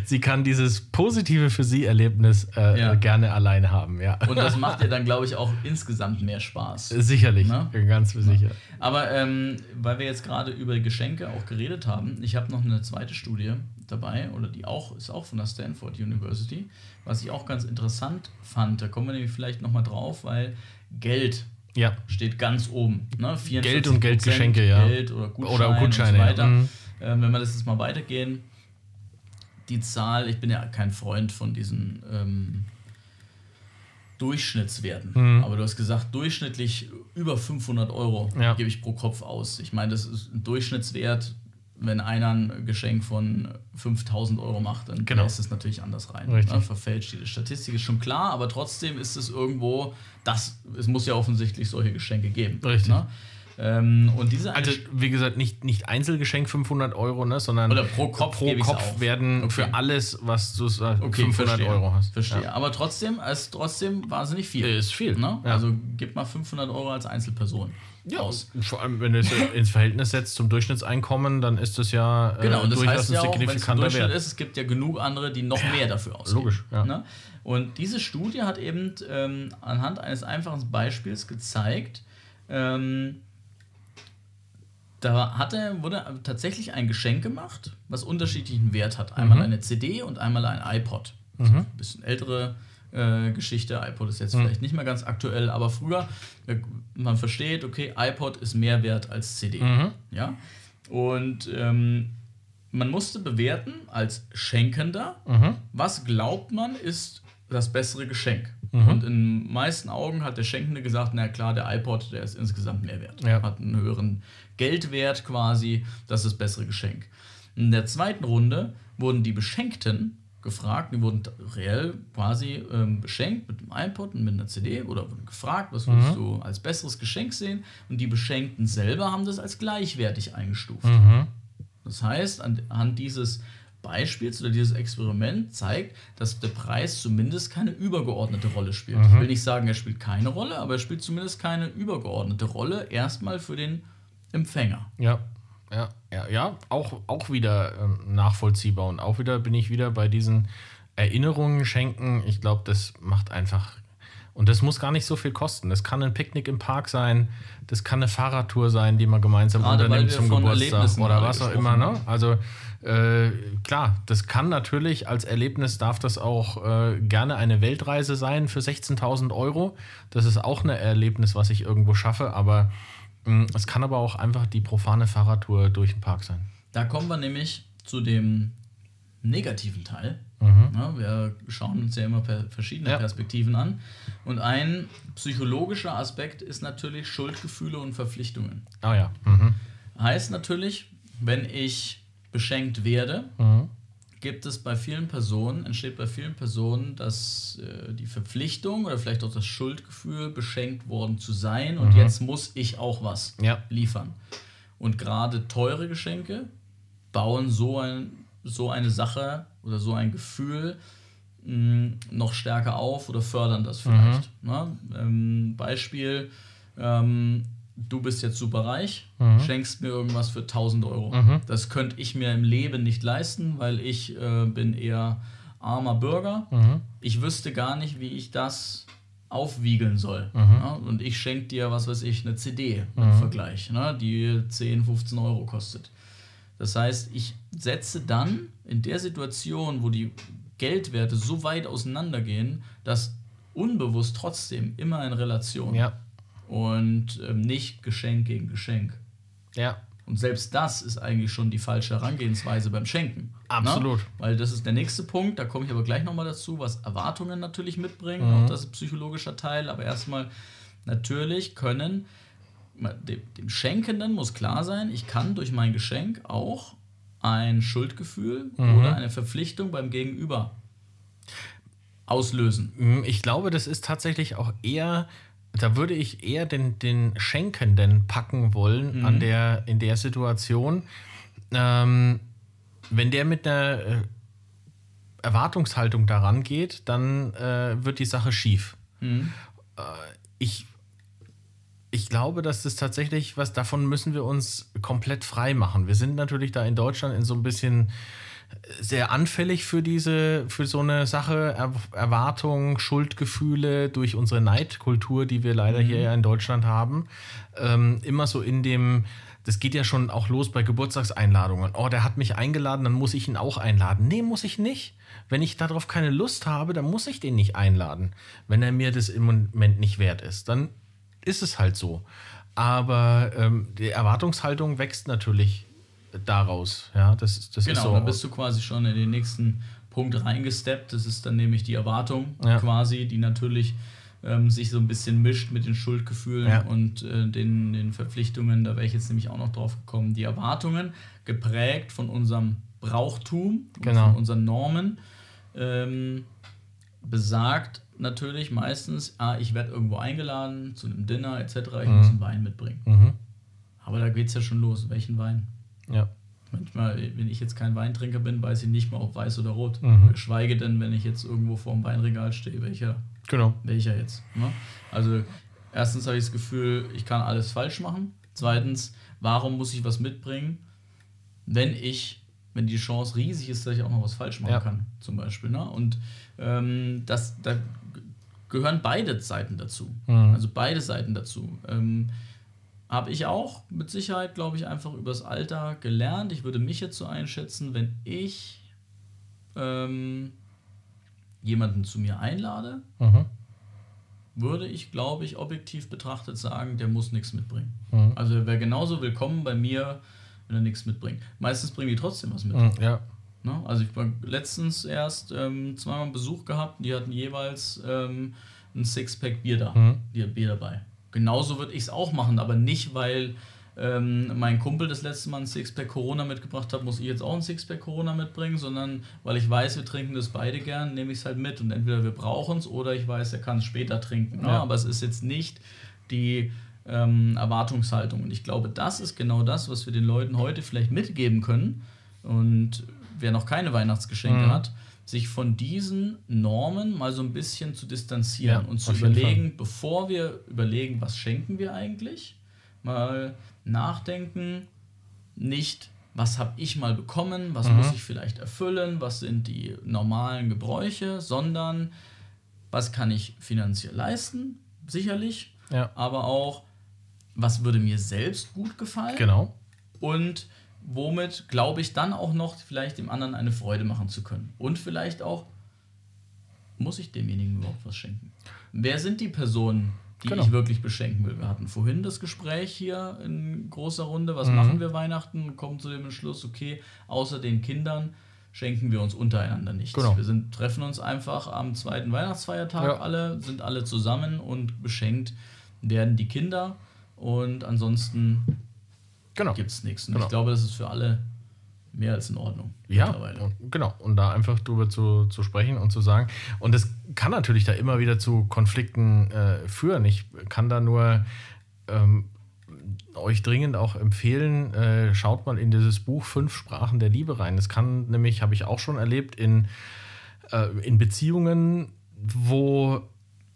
C: sie kann dieses positive für sie Erlebnis äh, gerne alleine haben, ja.
A: Und das macht dir dann, glaube ich, auch insgesamt mehr Spaß.
C: Sicherlich,
A: Ne?
C: ganz sicher.
A: Aber ähm, weil wir jetzt gerade über Geschenke auch geredet haben, ich habe noch eine zweite Studie dabei, oder die auch, ist auch von der Stanford University, was ich auch ganz interessant fand. Da kommen wir nämlich vielleicht nochmal drauf, weil Geld
C: Ja.
A: steht ganz oben. Ne? 44%
C: Geld und Geldgeschenke, ja.
A: Geld oder Gutscheine,
C: Oder Gutscheine,
A: und so
C: ja.
A: weiter.
C: Mhm.
A: Ähm, wenn wir das jetzt mal weitergehen, die Zahl, ich bin ja kein Freund von diesen ähm, Durchschnittswerten.
C: Mhm.
A: Aber du hast gesagt, durchschnittlich über 500 Euro
C: Ja.
A: gebe ich pro Kopf aus. Ich meine, das ist ein Durchschnittswert. Wenn einer ein Geschenk von 5000 Euro macht, dann
C: Genau.
A: ist es natürlich anders rein. Ne? Verfälscht die Statistik, ist schon klar, aber trotzdem ist es irgendwo, das, es muss ja offensichtlich solche Geschenke geben.
C: Richtig.
A: Ne? Ähm, und diese
C: Also, wie gesagt, nicht, nicht Einzelgeschenk 500 Euro, ne, sondern
A: Oder pro Kopf
C: pro Kopf werden
A: Okay.
C: für alles, was du
A: Okay,
C: 500
A: verstehe.
C: Euro hast.
A: Verstehe.
C: Ja.
A: Aber trotzdem, ist trotzdem wahnsinnig viel.
C: Ist viel.
A: Ne?
C: Ja.
A: Also gib mal 500 Euro als Einzelperson
C: Ja,
A: aus.
C: vor allem, wenn du es ins Verhältnis setzt zum Durchschnittseinkommen, dann ist das ja äh,
A: Genau, und das
C: durchaus
A: heißt
C: ein
A: ja auch,
C: signifikanter
A: Durchschnitt
C: Wert.
A: ist, es gibt ja genug andere, die noch mehr dafür ausgeben.
C: logisch, ja.
A: Ne? Und diese Studie hat eben ähm, anhand eines einfachen Beispiels gezeigt, ähm, da hatte, wurde tatsächlich ein Geschenk gemacht, was unterschiedlichen Wert hat. Einmal eine CD und einmal ein iPod. Also Ein bisschen ältere äh, Geschichte. iPod ist jetzt vielleicht nicht mehr ganz aktuell, aber früher, äh, man versteht, okay, iPod ist mehr wert als CD. Ja? Und ähm, man musste bewerten als Schenkender, was glaubt man ist das bessere Geschenk. Und in meisten Augen hat der Schenkende gesagt, na klar, der iPod, der ist insgesamt mehr wert.
C: Ja.
A: Hat einen höheren Geldwert quasi, das ist das bessere Geschenk. In der zweiten Runde wurden die Beschenkten gefragt, die wurden reell quasi ähm, beschenkt mit einem iPod und mit einer CD oder wurden gefragt, was würdest du als besseres Geschenk sehen? Und die Beschenkten selber haben das als gleichwertig eingestuft. Das heißt, anhand dieses Beispiels oder dieses Experiment zeigt, dass der Preis zumindest keine übergeordnete Rolle spielt. Ich will nicht sagen, er spielt keine Rolle, aber er spielt zumindest keine übergeordnete Rolle, erstmal für den Empfänger.
C: Ja, ja, ja, ja, auch, auch wieder ähm, nachvollziehbar. Und auch wieder bin ich wieder bei diesen Erinnerungen schenken. Ich glaube, das macht einfach. Und das muss gar nicht so viel kosten. Das kann ein Picknick im Park sein, das kann eine Fahrradtour sein, die man gemeinsam
A: Gerade
C: unternimmt zum Geburtstag oder was auch immer. Ne? Also äh, klar, das kann natürlich als Erlebnis darf das auch äh, gerne eine Weltreise sein für 16.000 Euro. Das ist auch ein Erlebnis, was ich irgendwo schaffe, aber Mm, Es kann aber auch einfach die profane Fahrradtour durch den Park sein.
A: Da kommen wir nämlich zu dem negativen Teil. Ja, wir schauen uns ja immer per verschiedene
C: Ja.
A: Perspektiven an. Und ein psychologischer Aspekt ist natürlich Schuldgefühle und Verpflichtungen.
C: Ah ja. Mhm.
A: Heißt natürlich, wenn ich beschenkt werde, gibt es bei vielen Personen, entsteht bei vielen Personen dass äh, die Verpflichtung oder vielleicht auch das Schuldgefühl, beschenkt worden zu sein und jetzt muss ich auch was
C: Ja.
A: liefern. Und gerade teure Geschenke bauen so, ein, so eine Sache oder so ein Gefühl mh, noch stärker auf oder fördern das vielleicht. Ne? Ähm, Beispiel, ähm, du bist jetzt super reich, schenkst mir irgendwas für 1000 Euro. Das könnte ich mir im Leben nicht leisten, weil ich äh, bin eher armer Bürger. Ich wüsste gar nicht, wie ich das aufwiegeln soll. Ja? Und ich schenke dir, was weiß ich, eine CD im Vergleich, ne? die 10, 15 Euro kostet. Das heißt, ich setze dann in der Situation, wo die Geldwerte so weit auseinandergehen, das unbewusst trotzdem immer in Relation
C: Ja.
A: Und ähm, nicht Geschenk gegen Geschenk.
C: Ja.
A: Und selbst das ist eigentlich schon die falsche Herangehensweise beim Schenken.
C: Absolut.
A: Ne? Weil das ist der nächste Punkt, da komme ich aber gleich nochmal dazu, was Erwartungen natürlich mitbringen.
C: Mhm.
A: Auch das ist ein psychologischer Teil. Aber erstmal, natürlich können, dem, dem Schenkenden muss klar sein, ich kann durch mein Geschenk auch ein Schuldgefühl
C: Mhm.
A: oder eine Verpflichtung beim Gegenüber auslösen.
C: Mm, Ich glaube, das ist tatsächlich auch eher, da würde ich eher den, den Schenkenden packen wollen an der, in der Situation. Ähm, wenn der mit einer äh, Erwartungshaltung daran geht, dann äh, wird die Sache schief. Äh, ich, ich glaube, dass das tatsächlich was davon müssen wir uns komplett frei machen. Wir sind natürlich da in Deutschland in so ein bisschen sehr anfällig für diese, für so eine Sache, er Erwartungen, Schuldgefühle durch unsere Neidkultur, die wir leider hier ja in Deutschland haben. Ähm, immer so in dem, das geht ja schon auch los bei Geburtstagseinladungen. Oh, der hat mich eingeladen, dann muss ich ihn auch einladen. Nee, muss ich nicht. Wenn ich darauf keine Lust habe, dann muss ich den nicht einladen. Wenn er mir das im Moment nicht wert ist, dann ist es halt so. Aber ähm, die Erwartungshaltung wächst natürlich daraus. Ja, das, ist- das ist
A: Genau,
C: so.
A: dann bist du quasi schon in den nächsten Punkt reingesteppt. Das ist dann nämlich die Erwartung
C: Ja.
A: quasi, die natürlich ähm, sich so ein bisschen mischt mit den Schuldgefühlen
C: Ja.
A: und äh, den, den Verpflichtungen. Da wäre ich jetzt nämlich auch noch drauf gekommen. Die Erwartungen, geprägt von unserem Brauchtum,
C: Genau.
A: von unseren Normen, ähm, besagt natürlich meistens, ah, ich werde irgendwo eingeladen zu einem Dinner etc., ich muss einen Wein mitbringen.
C: Mhm.
A: Aber da geht es ja schon los. Welchen Wein?
C: Ja.
A: Manchmal, wenn ich jetzt kein Weintrinker bin, weiß ich nicht mehr, ob weiß oder rot.
C: Mhm.
A: Geschweige denn, wenn ich jetzt irgendwo vor dem Weinregal stehe, welcher,
C: Genau.
A: welcher jetzt. Ne? Also, erstens habe ich das Gefühl, ich kann alles falsch machen. Zweitens, warum muss ich was mitbringen, wenn ich, wenn die Chance riesig ist, dass ich auch noch was falsch machen
C: Ja.
A: kann, zum Beispiel. Ne? Und ähm, das, da gehören beide Seiten dazu.
C: Mhm.
A: Also beide Seiten dazu. Ähm, habe ich auch mit Sicherheit, glaube ich, einfach übers Alter gelernt. Ich würde mich jetzt so einschätzen, wenn ich ähm, jemanden zu mir einlade,
C: Mhm.
A: würde ich, glaube ich, objektiv betrachtet sagen, der muss nichts mitbringen.
C: Mhm.
A: Also er wäre genauso willkommen bei mir, wenn er nichts mitbringt. Meistens bringen die trotzdem was mit.
C: Mhm. Ja.
A: Ne? Also ich war letztens erst ähm, zweimal Besuch gehabt, die hatten jeweils ähm, ein Sixpack Bier da,
C: Mhm.
A: die hat Bier dabei. Genauso würde ich es auch machen, aber nicht, weil ähm, mein Kumpel das letzte Mal ein Sixpack Corona mitgebracht hat, muss ich jetzt auch ein Sixpack Corona mitbringen, sondern weil ich weiß, wir trinken das beide gern, nehme ich es halt mit und entweder wir brauchen es oder ich weiß, er kann es später trinken. Ne?
C: Ja.
A: Aber es ist jetzt nicht die ähm, Erwartungshaltung. Und ich glaube, das ist genau das, was wir den Leuten heute vielleicht mitgeben können. Und wer noch keine Weihnachtsgeschenke
C: Mhm.
A: hat, sich von diesen Normen mal so ein bisschen zu distanzieren
C: Ja,
A: und zu überlegen, bevor wir überlegen, was schenken wir eigentlich, mal nachdenken, nicht, was habe ich mal bekommen, was
C: Mhm.
A: muss ich vielleicht erfüllen, was sind die normalen Gebräuche, sondern was kann ich finanziell leisten, sicherlich,
C: Ja.
A: aber auch, was würde mir selbst gut gefallen
C: Genau.
A: und womit glaube ich dann auch noch vielleicht dem anderen eine Freude machen zu können. Und vielleicht auch, muss ich demjenigen überhaupt was schenken? Wer sind die Personen, die
C: Genau.
A: ich wirklich beschenken will. Wir hatten vorhin das Gespräch hier in großer Runde, was machen wir Weihnachten, kommen zu dem Entschluss, okay, außer den Kindern schenken wir uns untereinander nichts.
C: Genau.
A: Wir sind, treffen uns einfach am zweiten Weihnachtsfeiertag
C: Ja.
A: alle, sind alle zusammen und beschenkt werden die Kinder und ansonsten
C: Genau.
A: gibt es nichts. Und
C: Genau.
A: ich glaube, das ist für alle mehr als in Ordnung.
C: Ja, genau. Und da einfach drüber zu, zu sprechen und zu sagen. Und es kann natürlich da immer wieder zu Konflikten äh, führen. Ich kann da nur ähm, euch dringend auch empfehlen, äh, schaut mal in dieses Buch Fünf Sprachen der Liebe rein. Es kann nämlich, habe ich auch schon erlebt, in, äh, in Beziehungen, wo,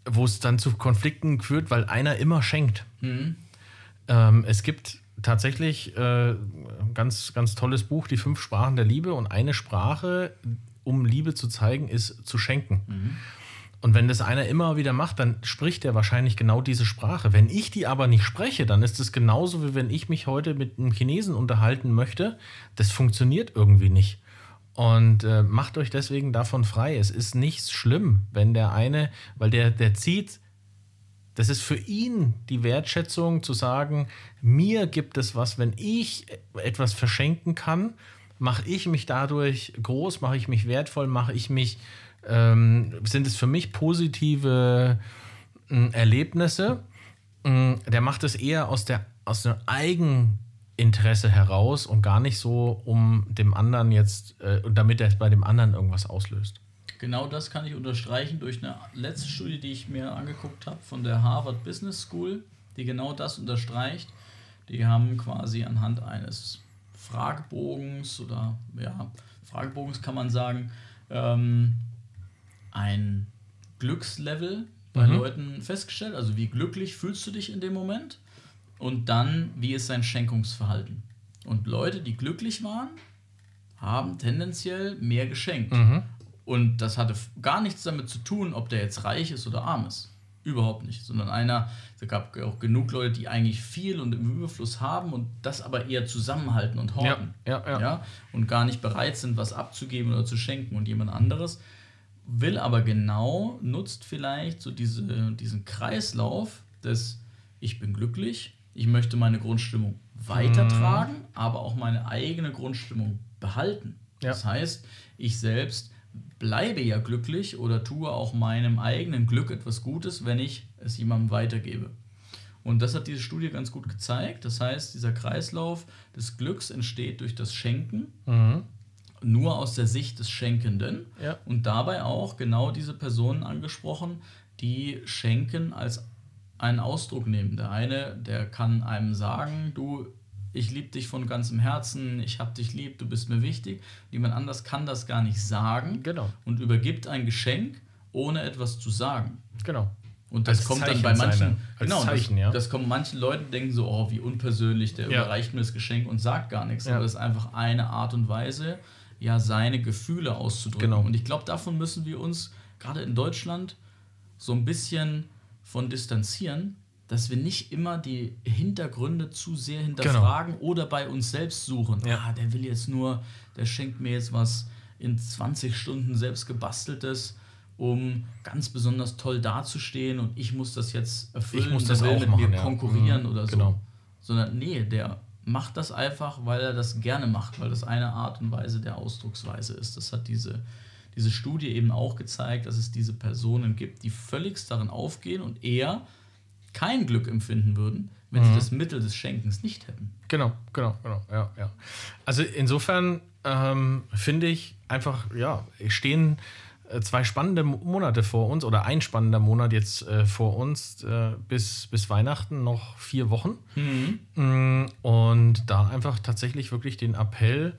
C: wo es dann zu Konflikten führt, weil einer immer schenkt. Ähm, es gibt tatsächlich äh, ein ganz, ganz tolles Buch, die fünf Sprachen der Liebe. Und eine Sprache, um Liebe zu zeigen, ist zu schenken. Und wenn das einer immer wieder macht, dann spricht er wahrscheinlich genau diese Sprache. Wenn ich die aber nicht spreche, dann ist es genauso, wie wenn ich mich heute mit einem Chinesen unterhalten möchte. Das funktioniert irgendwie nicht. Und äh, macht euch deswegen davon frei. Es ist nichts schlimm, wenn der eine, weil der, der zieht das ist für ihn die Wertschätzung zu sagen, mir gibt es was, wenn ich etwas verschenken kann, mache ich mich dadurch groß, mache ich mich wertvoll, mache ich mich, ähm, sind es für mich positive äh, Erlebnisse. Mm, Der macht es eher aus der aus dem Eigeninteresse heraus und gar nicht so, um dem anderen jetzt, äh, damit er bei dem anderen irgendwas auslöst.
A: Genau das kann ich unterstreichen durch eine letzte Studie, die ich mir angeguckt habe von der Harvard Business School, die genau das unterstreicht. Die haben quasi anhand eines Fragebogens oder ja, Fragebogens kann man sagen, ähm, ein Glückslevel bei Leuten festgestellt. Also wie glücklich fühlst du dich in dem Moment und dann wie ist sein Schenkungsverhalten. Und Leute, die glücklich waren, haben tendenziell mehr geschenkt. Und das hatte gar nichts damit zu tun, ob der jetzt reich ist oder arm ist. Überhaupt nicht. Sondern einer, es gab auch genug Leute, die eigentlich viel und im Überfluss haben und das aber eher zusammenhalten und horten.
C: Ja, ja, ja.
A: Und gar nicht bereit sind, was abzugeben oder zu schenken. Und jemand anderes will aber genau, nutzt vielleicht so diese, diesen Kreislauf des Ich bin glücklich, ich möchte meine Grundstimmung weitertragen,
C: Mhm.
A: aber auch meine eigene Grundstimmung behalten.
C: Ja.
A: Das heißt, ich selbst bleibe ja glücklich oder tue auch meinem eigenen Glück etwas Gutes, wenn ich es jemandem weitergebe. Und das hat diese Studie ganz gut gezeigt. Das heißt, dieser Kreislauf des Glücks entsteht durch das Schenken, nur aus der Sicht des Schenkenden.
C: Ja.
A: Und dabei auch genau diese Personen angesprochen, die Schenken als einen Ausdruck nehmen. Der eine, der kann einem sagen, du, ich liebe dich von ganzem Herzen, ich hab dich lieb, du bist mir wichtig. Jemand anders kann das gar nicht sagen
C: Genau.
A: und übergibt ein Geschenk, ohne etwas zu sagen.
C: Genau.
A: Und das
C: Als
A: kommt
C: Zeichen
A: dann bei manchen,
C: als
A: genau,
C: Zeichen,
A: das,
C: ja.
A: das kommen manche Leute denken so, oh, wie unpersönlich, der
C: Ja.
A: überreicht mir das Geschenk und sagt gar nichts.
C: Ja.
A: Aber das ist einfach eine Art und Weise, ja, seine Gefühle auszudrücken.
C: Genau.
A: Und ich glaube, davon müssen wir uns gerade in Deutschland so ein bisschen von distanzieren, dass wir nicht immer die Hintergründe zu sehr hinterfragen oder bei uns selbst suchen.
C: Genau. Ja.
A: Ah, der will jetzt nur, der schenkt mir jetzt was in 20 Stunden selbst gebasteltes, um ganz besonders toll dazustehen und ich muss das jetzt erfüllen,
C: Ich muss das
A: will
C: auch
A: mit
C: machen,
A: mir
C: ja.
A: konkurrieren
C: Mhm,
A: oder so.
C: genau.
A: Sondern nee, der macht das einfach, weil er das gerne macht, weil das eine Art und Weise der Ausdrucksweise ist. Das hat diese, diese Studie eben auch gezeigt, dass es diese Personen gibt, die völligst darin aufgehen und eher kein Glück empfinden würden, wenn
C: Mhm.
A: sie das Mittel des Schenkens nicht hätten.
C: Genau, genau, genau, ja, ja. Also insofern ähm, finde ich einfach, ja, stehen äh, zwei spannende Mo- Monate vor uns oder ein spannender Monat jetzt äh, vor uns äh, bis, bis Weihnachten noch vier Wochen. Mm, Und da einfach tatsächlich wirklich den Appell,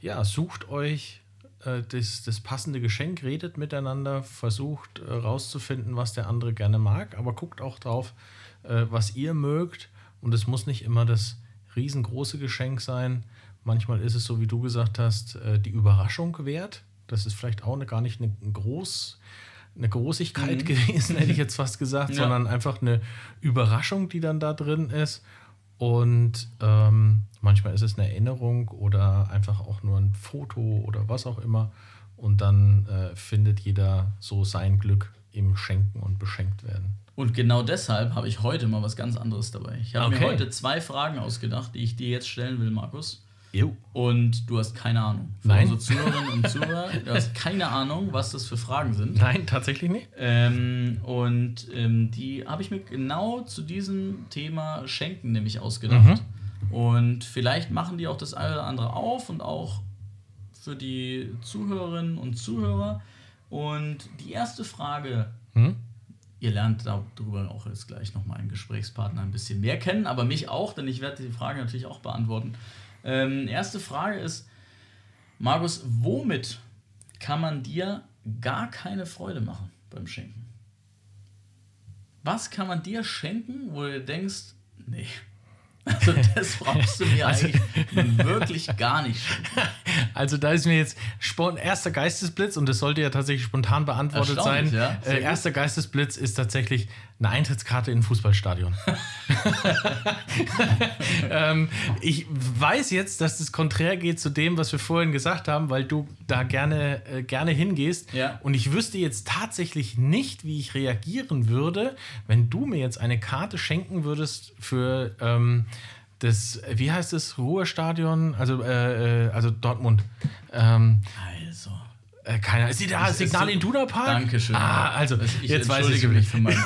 C: ja, sucht euch äh, das, das passende Geschenk, redet miteinander, versucht äh, rauszufinden, was der andere gerne mag, aber guckt auch drauf, äh, was ihr mögt. Und es muss nicht immer das riesengroße Geschenk sein. Manchmal ist es so, wie du gesagt hast, äh, die Überraschung wert. Das ist vielleicht auch eine, gar nicht eine, groß, eine Großigkeit gewesen, hätte ich jetzt fast gesagt,
A: Ja.
C: sondern einfach eine Überraschung, die dann da drin ist. Und ähm, manchmal ist es eine Erinnerung oder einfach auch nur ein Foto oder was auch immer. Und dann äh, findet jeder so sein Glück im Schenken und beschenkt werden.
A: Und genau deshalb habe ich heute mal was ganz anderes dabei. Ich habe
C: Okay.
A: mir heute zwei Fragen ausgedacht, die ich dir jetzt stellen will, Markus.
C: Jo.
A: Und du hast keine Ahnung. Für
C: Nein.
A: unsere Zuhörerinnen und Zuhörer, du hast keine Ahnung, was das für Fragen sind.
C: Nein, tatsächlich nicht.
A: Ähm, und ähm, die habe ich mir genau zu diesem Thema Schenken nämlich ausgedacht. Und vielleicht machen die auch das eine oder andere auf und auch für die Zuhörerinnen und Zuhörer. Und die erste Frage,
C: Hm?
A: ihr lernt darüber auch jetzt gleich nochmal einen Gesprächspartner ein bisschen mehr kennen, aber mich auch, denn ich werde die Frage natürlich auch beantworten. Ähm, erste Frage ist, Markus, womit kann man dir gar keine Freude machen beim Schenken? Was kann man dir schenken, wo du denkst, nee, also das brauchst du mir
C: Also-
A: eigentlich wirklich gar nicht schenken.
C: Also da ist mir jetzt erster Geistesblitz und das sollte ja tatsächlich spontan beantwortet sein.
A: Ja.
C: Äh, erster Geistesblitz ist tatsächlich eine Eintrittskarte in ein Fußballstadion. ähm, ich weiß jetzt, dass das konträr geht zu dem, was wir vorhin gesagt haben, weil du da gerne, äh, gerne hingehst.
A: Ja.
C: Und ich wüsste jetzt tatsächlich nicht, wie ich reagieren würde, wenn du mir jetzt eine Karte schenken würdest für ähm, das, wie heißt es, Ruhestadion, also, äh, äh, also Dortmund. Ähm,
A: Also,
C: äh, keine Ist die da?
A: Ist
C: Signal
A: so-
C: Iduna Park?
A: Dankeschön.
C: Ah, also,
A: ich
C: jetzt weiß ich
A: mich für meinen.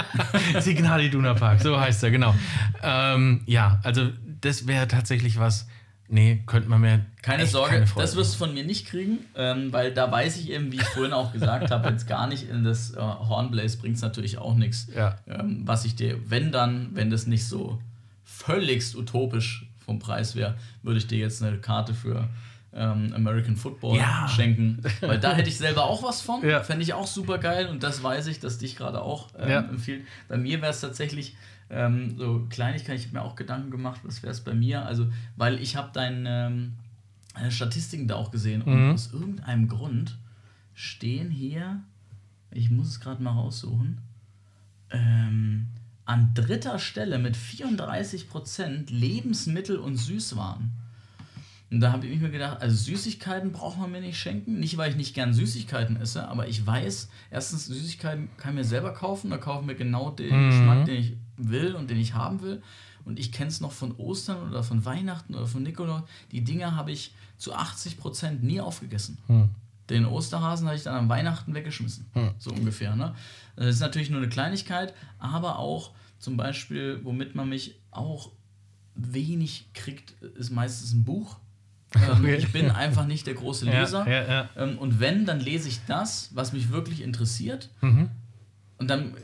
C: Signal Iduna Park, so heißt er, genau. Ähm, ja, also das wäre tatsächlich was, nee, könnte man mir
A: Keine Sorge,
C: keine
A: das wirst du von mir nicht kriegen, ähm, weil da weiß ich eben, wie ich vorhin auch gesagt habe, jetzt gar nicht in das äh, Hornblaze bringt es natürlich auch nichts.
C: Ja.
A: Ähm, was ich dir, wenn dann, wenn das nicht so völligst utopisch vom Preis wäre, würde ich dir jetzt eine Karte für ähm, American Football
C: Ja.
A: schenken. Weil da hätte ich selber auch was von.
C: Ja.
A: Fände ich auch super geil und das weiß ich, dass dich gerade auch ähm,
C: Ja.
A: empfiehlt. Bei mir wäre es tatsächlich ähm, so Kleinigkeit, ich habe mir auch Gedanken gemacht, was wäre es bei mir? Also, weil ich habe deine ähm, deine Statistiken da auch gesehen und
C: Mhm.
A: aus irgendeinem Grund stehen hier, ich muss es gerade mal raussuchen, ähm, an dritter Stelle mit 34% Lebensmittel und Süßwaren. Und da habe ich mir gedacht, also Süßigkeiten braucht man mir nicht schenken. Nicht, weil ich nicht gern Süßigkeiten esse, aber ich weiß, erstens, Süßigkeiten kann ich mir selber kaufen. Da kaufe ich mir genau den Geschmack, den ich will und den ich haben will. Und ich kenne es noch von Ostern oder von Weihnachten oder von Nikolaus. Die Dinger habe ich zu 80% nie aufgegessen. Den Osterhasen habe ich dann am Weihnachten weggeschmissen. So ungefähr. Ne? Das ist natürlich nur eine Kleinigkeit, aber auch zum Beispiel, womit man mich auch wenig kriegt, ist meistens ein Buch. Ähm,
C: Okay.
A: Ich bin einfach nicht der große
C: Ja,
A: Leser.
C: ja, ja.
A: Ähm, und wenn, dann lese ich das, was mich wirklich interessiert.
C: Mhm.
A: Und dann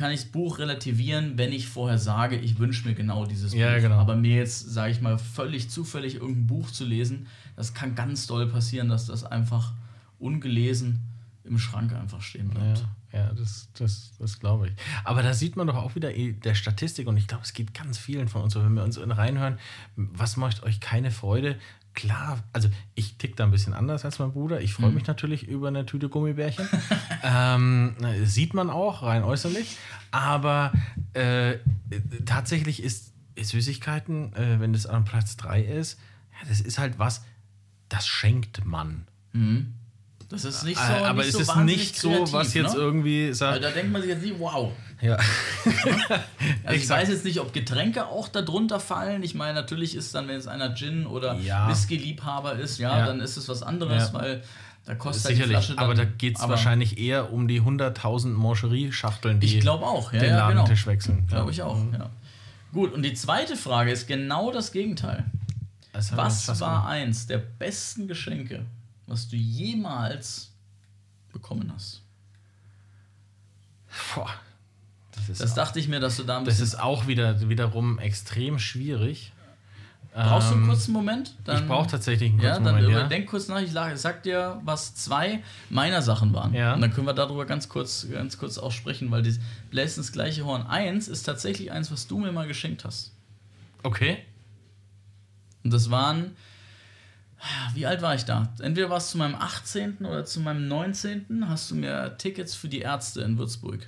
A: kann ich das Buch relativieren, wenn ich vorher sage, ich wünsche mir genau dieses
C: Ja,
A: Buch.
C: genau.
A: Aber mir jetzt, sage ich mal, völlig zufällig irgendein Buch zu lesen, das kann ganz doll passieren, dass das einfach ungelesen im Schrank einfach stehen bleibt.
C: Ja, ja das, das, das glaube ich. Aber da sieht man doch auch wieder eh der Statistik und ich glaube, es geht ganz vielen von uns so, wenn wir uns reinhören, was macht euch keine Freude? Klar, also ich tick da ein bisschen anders als mein Bruder. Ich freue mich natürlich über eine Tüte Gummibärchen. ähm, sieht man auch, rein äußerlich. Aber äh, tatsächlich ist, ist Süßigkeiten, äh, wenn das an Platz 3 ist, ja, das ist halt was, das schenkt man.
A: Das ist nicht so.
C: Äh, aber
A: nicht
C: es
A: so
C: ist
A: wahnsinnig
C: nicht so, was jetzt
A: ne?
C: irgendwie
A: Also
C: sagt.
A: da denkt man sich jetzt nicht, wow.
C: Ja.
A: Also ich weiß jetzt nicht, ob Getränke auch darunter fallen. Ich meine, natürlich ist dann, wenn es einer Gin oder
C: Ja.
A: Whisky-Liebhaber ist, ja,
C: Ja.
A: dann ist es was anderes,
C: Ja.
A: weil da kostet halt die
C: Sicherlich,
A: Flasche dann,
C: aber da geht es wahrscheinlich eher um die 100.000 Mancherie-Schachteln, die
A: Ich glaube auch, ja,
C: den
A: ja, genau.
C: Ladentisch wechseln.
A: Glaube ich auch, ja. Gut, und die zweite Frage ist genau das Gegenteil.
C: Das
A: Was war eins der besten Geschenke, was du jemals bekommen hast?
C: Boah, das
A: Das dachte ich mir, dass du da ein
C: das
A: bisschen.
C: ist auch wieder, wiederum extrem schwierig.
A: Brauchst du einen
C: Ähm,
A: kurzen Moment?
C: ich brauche tatsächlich einen
A: Ja,
C: kurzen
A: dann
C: Moment. Ja.
A: überdenk kurz nach. Ich sag dir, was zwei meiner Sachen waren.
C: Ja.
A: Und dann können wir darüber ganz kurz, ganz kurz auch sprechen, weil das Bläst ins gleiche Horn 1 ist tatsächlich eins, was du mir mal geschenkt hast.
C: Okay.
A: Und das waren. Wie alt war ich da? Entweder war es zu meinem 18. oder zu meinem 19. hast du mir Tickets für die Ärzte in Würzburg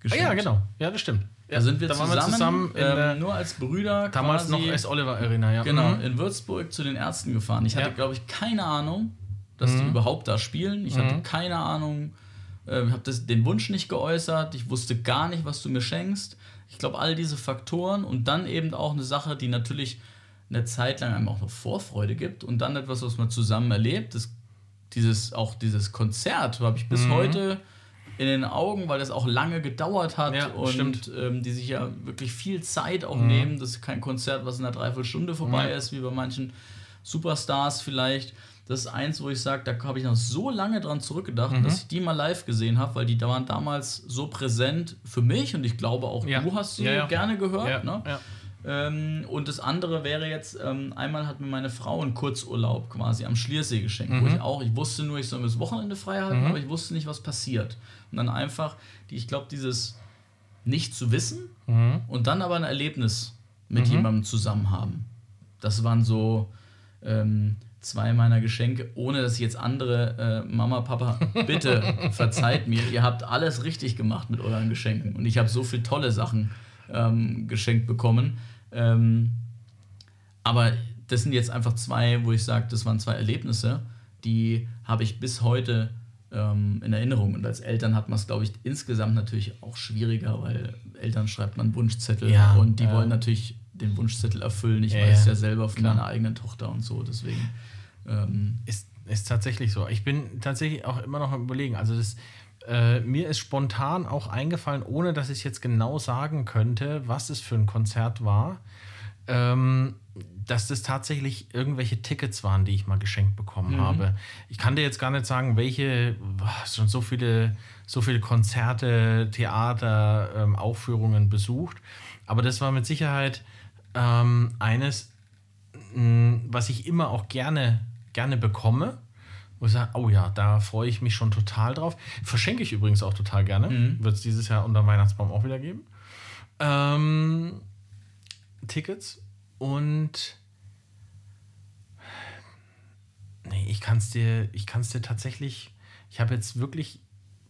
C: Ah,
A: geschenkt.
C: ja, genau. Ja, das stimmt. Ja,
A: Da sind wir
C: da
A: zusammen,
C: waren wir zusammen in
A: ähm, nur als Brüder
C: damals
A: quasi,
C: noch S. Oliver Arena, ja.
A: Genau,
C: Mhm.
A: in Würzburg zu den Ärzten gefahren. Ich hatte,
C: Ja.
A: glaube ich, keine Ahnung, dass die überhaupt da spielen. Ich hatte keine Ahnung, äh, habe den Wunsch nicht geäußert, ich wusste gar nicht, was du mir schenkst. Ich glaube, all diese Faktoren und dann eben auch eine Sache, die natürlich eine Zeit lang einem auch noch Vorfreude gibt und dann etwas, was man zusammen erlebt. Das, dieses, auch dieses Konzert habe ich bis
C: Mhm.
A: heute in den Augen, weil das auch lange gedauert hat
C: Ja,
A: und.
C: Mhm.
A: ähm, die sich ja wirklich viel Zeit auch nehmen. Das ist kein Konzert, was in einer Dreiviertelstunde vorbei
C: Ja.
A: ist, wie bei manchen Superstars vielleicht. Das ist eins, wo ich sage, da habe ich noch so lange dran zurückgedacht,
C: Mhm.
A: dass ich die mal live gesehen habe, weil die da waren damals so präsent für mich und ich glaube auch
C: Ja.
A: du hast sie
C: Ja,
A: gerne gehört. Ne? Ähm, und das andere wäre jetzt, ähm, einmal hat mir meine Frau einen Kurzurlaub quasi am Schliersee geschenkt, wo
C: Mhm.
A: ich auch, ich wusste nur, ich soll mir das Wochenende frei halten, aber ich wusste nicht, was passiert. Und dann einfach, die, ich glaube, dieses nicht zu wissen
C: Mhm.
A: und dann aber ein Erlebnis mit jemandem zusammen haben. Das waren so ähm, zwei meiner Geschenke, ohne dass jetzt andere, äh, Mama, Papa, bitte verzeiht mir, ihr habt alles richtig gemacht mit euren Geschenken und ich habe so viele tolle Sachen ähm, geschenkt bekommen. Ähm, aber das sind jetzt einfach zwei, wo ich sage, das waren zwei Erlebnisse, die habe ich bis heute ähm, in Erinnerung. Und als Eltern hat man es, glaube ich, insgesamt natürlich auch schwieriger, weil Eltern schreibt man Wunschzettel
C: Ja,
A: und die
C: ja.
A: wollen natürlich den Wunschzettel erfüllen. Ich
C: Ja,
A: weiß
C: ja,
A: ja selber von
C: klar.
A: meiner eigenen Tochter und so. Deswegen. Ähm,
C: Ist, ist tatsächlich so. Ich bin tatsächlich auch immer noch am Überlegen. Also, das, äh, mir ist spontan auch eingefallen, ohne dass ich jetzt genau sagen könnte, was es für ein Konzert war, ähm, dass das tatsächlich irgendwelche Tickets waren, die ich mal geschenkt bekommen habe. Ich kann dir jetzt gar nicht sagen, welche, boah, schon so viele, so viele Konzerte, Theater, ähm, Aufführungen besucht. Aber das war mit Sicherheit ähm, eines, mh, was ich immer auch gerne, gerne bekomme. Wo ich sage, oh ja, da freue ich mich schon total drauf. Verschenke ich übrigens auch total gerne. Wird es dieses Jahr unter Weihnachtsbaum auch wieder geben. Ähm, Tickets und nee, ich kann es dir, ich kann es dir tatsächlich, ich habe jetzt wirklich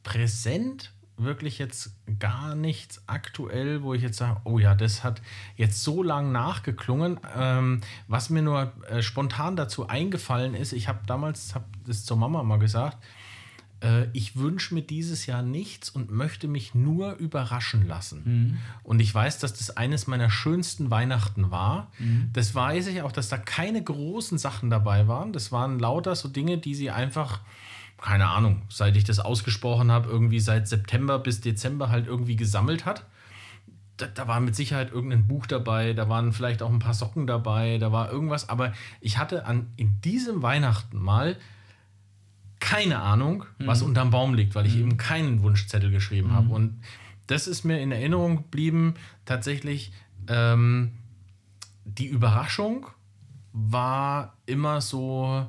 C: präsent, wirklich jetzt gar nichts aktuell, wo ich jetzt sage, oh ja, das hat jetzt so lang nachgeklungen. Ähm, was mir nur äh, spontan dazu eingefallen ist, ich habe damals, habe das zur Mama mal gesagt, äh, ich wünsche mir dieses Jahr nichts und möchte mich nur überraschen lassen. Und ich weiß, dass das eines meiner schönsten Weihnachten war. Das weiß ich auch, dass da keine großen Sachen dabei waren. Das waren lauter so Dinge, die sie einfach, keine Ahnung, seit ich das ausgesprochen habe, irgendwie seit September bis Dezember halt irgendwie gesammelt hat. Da, da war mit Sicherheit irgendein Buch dabei, da waren vielleicht auch ein paar Socken dabei, da war irgendwas, aber ich hatte an, in diesem Weihnachten mal keine Ahnung, was unterm Baum liegt, weil ich eben keinen Wunschzettel geschrieben habe. Und das ist mir in Erinnerung geblieben. Tatsächlich, ähm, die Überraschung war immer so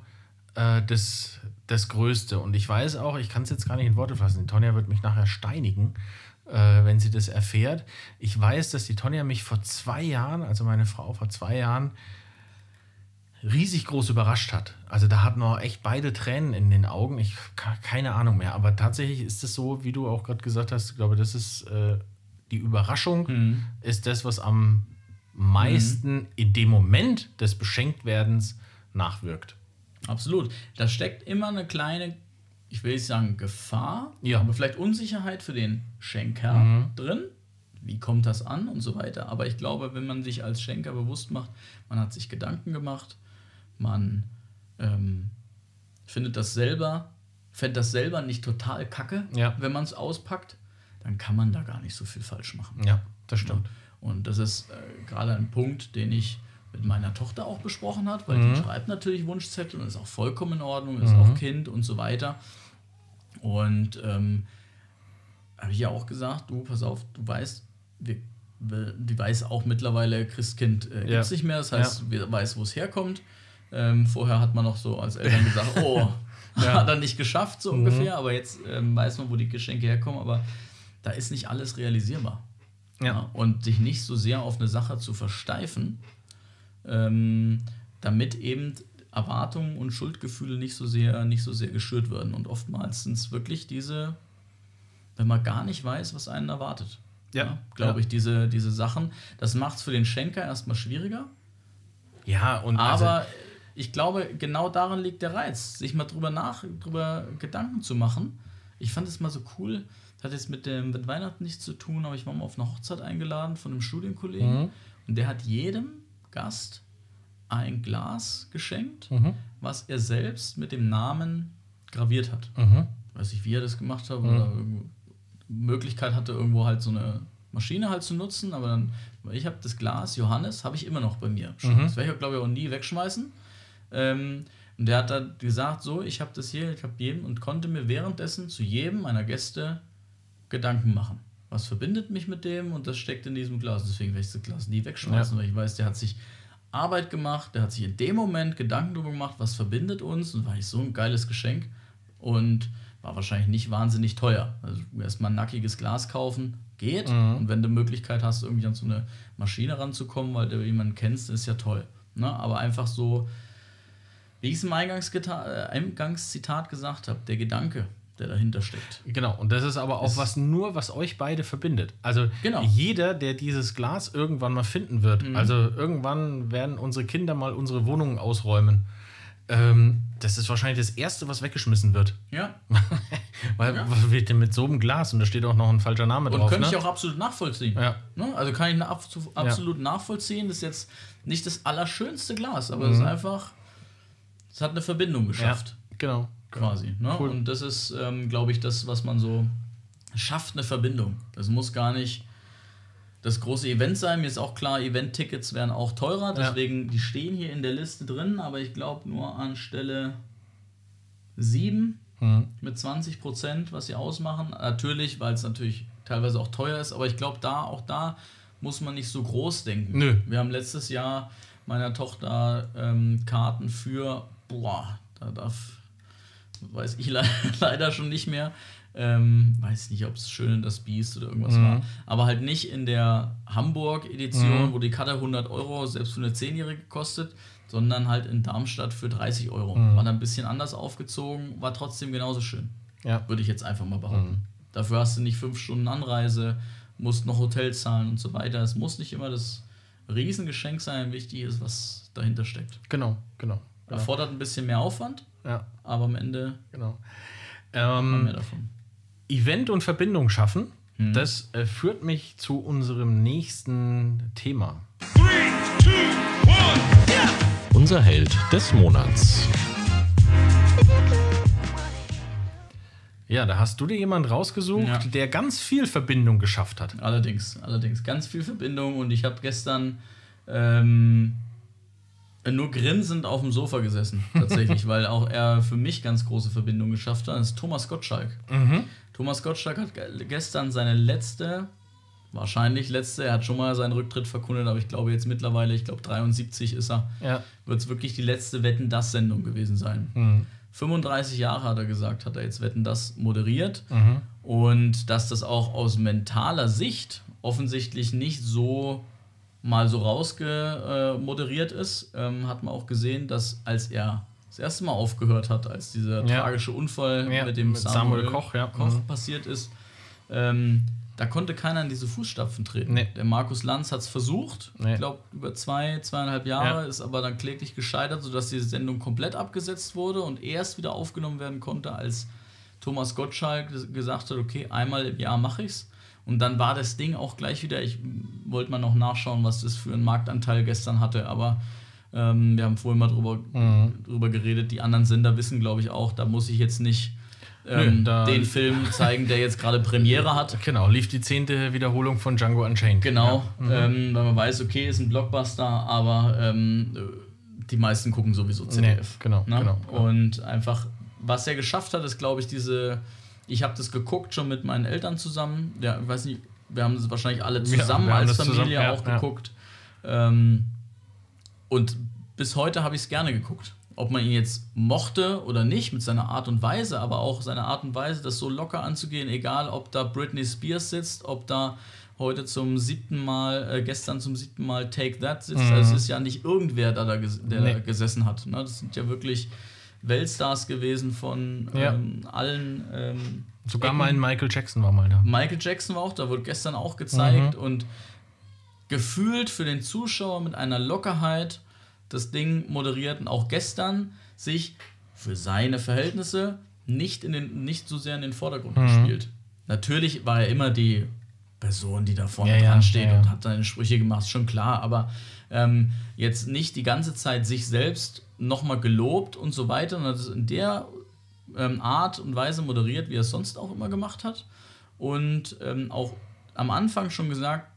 C: äh, das, das Größte. Und ich weiß auch, ich kann es jetzt gar nicht in Worte fassen. Die Tonja wird mich nachher steinigen, äh, wenn sie das erfährt. Ich weiß, dass die Tonja mich vor zwei Jahren, also meine Frau vor zwei Jahren, riesig groß überrascht hat. Also da hatten wir echt beide Tränen in den Augen. Ich ke- keine Ahnung mehr. Aber tatsächlich ist es so, wie du auch gerade gesagt hast, ich glaube, das ist äh, die Überraschung, ist das, was am meisten in dem Moment des Beschenktwerdens nachwirkt.
A: Absolut. Da steckt immer eine kleine, ich will nicht sagen Gefahr,
C: Ja.
A: aber vielleicht Unsicherheit für den Schenker drin. Wie kommt das an und so weiter. Aber ich glaube, wenn man sich als Schenker bewusst macht, man hat sich Gedanken gemacht, man ähm, findet das selber, fände das selber nicht total kacke,
C: Ja.
A: wenn man es auspackt, dann kann man da gar nicht so viel falsch machen.
C: Ja, das stimmt.
A: Und das ist äh, gerade ein Punkt, den ich mit meiner Tochter auch besprochen hat, weil
C: Mhm.
A: die schreibt natürlich Wunschzettel und ist auch vollkommen in Ordnung, ist auch Kind und so weiter. Und ähm, habe ich ja auch gesagt, du, pass auf, du weißt, wir, die weiß auch mittlerweile, Christkind äh, gibt es
C: Ja.
A: nicht mehr, das heißt, wir weiß, wo es herkommt. Ähm, vorher hat man noch so als Eltern gesagt, oh, hat er nicht geschafft, so ungefähr, aber jetzt ähm, weiß man, wo die Geschenke herkommen, aber da ist nicht alles realisierbar. Ja, und sich nicht so sehr auf eine Sache zu versteifen, ähm, damit eben Erwartungen und Schuldgefühle nicht so sehr, nicht so sehr geschürt werden. Und oftmals sind es wirklich diese, wenn man gar nicht weiß, was einen erwartet.
C: Ja,
A: glaube
C: ja.
A: ich, diese, diese Sachen. Das macht es für den Schenker erstmal schwieriger.
C: Ja, und also-
A: Aber ich glaube, genau darin liegt der Reiz, sich mal drüber nach, drüber Gedanken zu machen. ich fand es mal so cool, das hat jetzt mit dem mit Weihnachten nichts zu tun, aber ich war mal auf eine Hochzeit eingeladen von einem Studienkollegen
C: Mhm.
A: und der hat jedem Gast ein Glas geschenkt,
C: Mhm.
A: was er selbst mit dem Namen graviert hat.
C: Mhm.
A: Weiß nicht, wie er das gemacht hat oder irgendwo Möglichkeit hatte, irgendwo halt so eine Maschine halt zu nutzen, aber dann, ich habe das Glas Johannes, habe ich immer noch bei mir.
C: Mhm.
A: Das werde ich, glaube ich, auch nie wegschmeißen. Ähm, und der hat dann gesagt, so, ich habe das hier, ich habe jedem und konnte mir währenddessen zu jedem meiner Gäste Gedanken machen. Was verbindet mich mit dem und das steckt in diesem Glas. Deswegen werde ich das Glas nie wegschmeißen,
C: Ja.
A: weil ich weiß, der hat sich Arbeit gemacht, der hat sich in dem Moment Gedanken darüber gemacht, was verbindet uns und war ich so ein geiles Geschenk und war wahrscheinlich nicht wahnsinnig teuer. Also erstmal ein nackiges Glas kaufen, geht. Und wenn du Möglichkeit hast, irgendwie an so eine Maschine ranzukommen, weil du jemanden kennst, ist ja toll. Ne? Aber einfach so, wie ich es im äh, Eingangszitat gesagt habe, der Gedanke, der dahinter steckt.
C: Genau, und das ist aber auch
A: Es-
C: was nur, was euch beide verbindet. Also
A: Genau.
C: jeder, der dieses Glas irgendwann mal finden wird, also irgendwann werden unsere Kinder mal unsere Wohnungen ausräumen. Ähm, das ist wahrscheinlich das Erste, was weggeschmissen wird.
A: Ja,
C: Weil
A: Ja.
C: was wird denn mit so einem Glas? Und da steht auch noch ein falscher Name
A: und
C: drauf.
A: könnte
C: ne?
A: ich auch absolut nachvollziehen.
C: Ja.
A: Ne? Also kann ich absolut nachvollziehen. Das ist jetzt nicht das allerschönste Glas, aber es
C: Mhm.
A: ist einfach, es hat eine Verbindung
C: ja,
A: geschafft.
C: genau.
A: Quasi. Ne?
C: Cool.
A: Und das ist, ähm, glaube ich, das, was man so schafft, eine Verbindung. Das muss gar nicht das große Event sein. Mir ist auch klar, Event-Tickets werden auch teurer,
C: Ja.
A: deswegen, die stehen hier in der Liste drin, aber ich glaube nur an Stelle 7
C: Mhm.
A: mit 20 Prozent, was sie ausmachen. Natürlich, weil es natürlich teilweise auch teuer ist, aber ich glaube, da, auch da muss man nicht so groß denken.
C: Nö.
A: Wir haben letztes Jahr meiner Tochter ähm, Karten für, boah, da darf, weiß ich le leider schon nicht mehr. Ähm, weiß nicht, ob es schön in das Biest oder irgendwas
C: Mhm.
A: war. Aber halt nicht in der Hamburg-Edition,
C: Mhm.
A: wo die Karte 100 Euro selbst für eine 10-Jährige kostet, sondern halt in Darmstadt für 30 Euro.
C: Mhm.
A: War dann ein bisschen anders aufgezogen, war trotzdem genauso schön.
C: Ja.
A: Würde ich jetzt einfach mal behaupten.
C: Mhm.
A: Dafür hast du nicht fünf Stunden Anreise, musst noch Hotel zahlen und so weiter. Es muss nicht immer das Riesengeschenk sein, wichtig ist, was dahinter steckt.
C: Genau, genau.
A: Erfordert ein bisschen mehr Aufwand,
C: ja,
A: aber am Ende
C: genau.
A: mehr
C: Ähm,
A: davon.
C: Event und Verbindung schaffen,
A: Mhm.
C: das äh, führt mich zu unserem nächsten Thema.
B: Three, two, one.
C: Unser Held des Monats. Ja, da hast du dir jemand rausgesucht,
A: Ja.
C: der ganz viel Verbindung geschafft hat.
A: Allerdings, allerdings. Ganz viel Verbindung und ich habe gestern ähm, nur grinsend auf dem Sofa gesessen, tatsächlich, weil auch er für mich ganz große Verbindung geschafft hat. Das ist Thomas Gottschalk. Thomas Gottschalk hat ge- gestern seine letzte, wahrscheinlich letzte, er hat schon mal seinen Rücktritt verkündet, aber ich glaube jetzt mittlerweile, ich glaube 73 ist er,
C: Ja.
A: wird es wirklich die letzte Wetten das Sendung gewesen sein. 35 Jahre hat er gesagt, hat er jetzt Wetten das moderiert und dass das auch aus mentaler Sicht offensichtlich nicht so mal so rausgemoderiert ist, ähm, hat man auch gesehen, dass als er das erste Mal aufgehört hat, als dieser
C: Ja.
A: tragische Unfall
C: Ja,
A: mit dem
C: mit Samuel Koch, ja. Mhm.
A: passiert ist, ähm, da konnte keiner in diese Fußstapfen treten.
C: Nee.
A: Der Markus Lanz hat es versucht,
C: Nee.
A: ich glaube über zwei, zweieinhalb Jahre,
C: Ja.
A: ist aber dann kläglich gescheitert, sodass die Sendung komplett abgesetzt wurde und erst wieder aufgenommen werden konnte, als Thomas Gottschalk ges- gesagt hat, okay, einmal im Jahr mache ich's. Und dann war das Ding auch gleich wieder, ich wollte mal noch nachschauen, was das für einen Marktanteil gestern hatte, aber ähm, wir haben vorhin mal drüber,
C: Mhm.
A: drüber geredet, die anderen Sender wissen, glaube ich, auch, da muss ich jetzt nicht ähm,
C: Nö,
A: den Film zeigen, der jetzt gerade Premiere hat.
C: Genau, lief die zehnte Wiederholung von Django Unchained.
A: Genau,
C: Ja. Mhm.
A: ähm, weil man weiß, okay, ist ein Blockbuster, aber ähm, die meisten gucken sowieso ZDF.
C: Nee, genau,
A: ne?
C: genau, genau.
A: Und einfach, was er geschafft hat, ist, glaube ich, diese. Ich habe das geguckt schon mit meinen Eltern zusammen. Ja, ich weiß nicht, wir haben es wahrscheinlich alle
C: Ja,
A: zusammen
C: haben
A: als Familie
C: zusammen, ja,
A: auch
C: ja.
A: geguckt. Ähm, und bis heute habe ich es gerne geguckt. Ob man ihn jetzt mochte oder nicht, mit seiner Art und Weise, aber auch seine Art und Weise, das so locker anzugehen, egal ob da Britney Spears sitzt, ob da heute zum siebten Mal, äh, gestern zum siebten Mal Take That sitzt. Also es ist ja nicht irgendwer, da, da ges der
C: Mhm. Nee.
A: da gesessen hat. Ne? Das sind ja wirklich Weltstars gewesen von
C: Ja.
A: ähm, allen. Ähm,
C: Sogar
A: Ecken.
C: mein Michael Jackson war mal da.
A: Michael Jackson war auch da, wurde gestern auch gezeigt
C: Mhm.
A: und gefühlt für den Zuschauer mit einer Lockerheit das Ding moderiert und auch gestern sich für seine Verhältnisse nicht, in den, nicht so sehr in den Vordergrund gespielt. Natürlich war er immer die Person, die da vorne
C: ja,
A: dran steht
C: ja, ja.
A: und hat seine Sprüche gemacht, schon klar, aber ähm, jetzt nicht die ganze Zeit sich selbst nochmal gelobt und so weiter, sondern das in der ähm, Art und Weise moderiert, wie er es sonst auch immer gemacht hat. Und ähm, auch am Anfang schon gesagt,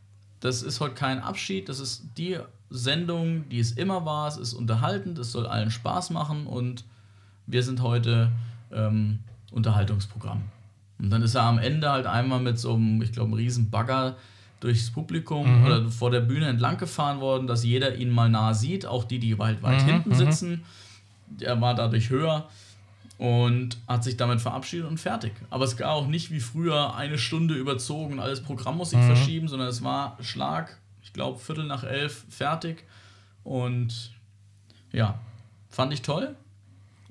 A: das ist heute kein Abschied, das ist die Sendung, die es immer war, es ist unterhaltend, es soll allen Spaß machen und wir sind heute ähm, Unterhaltungsprogramm. Und dann ist er am Ende halt einmal mit so einem, ich glaube, einem riesen Bagger durchs Publikum oder vor der Bühne entlang gefahren worden, dass jeder ihn mal nah sieht, auch die, die weit, weit hinten sitzen. Er war dadurch höher und hat sich damit verabschiedet und fertig. Aber es war auch nicht wie früher eine Stunde überzogen, alles Programm muss sich verschieben, sondern es war Schlag, ich glaube, Viertel nach elf fertig. Und ja, fand ich toll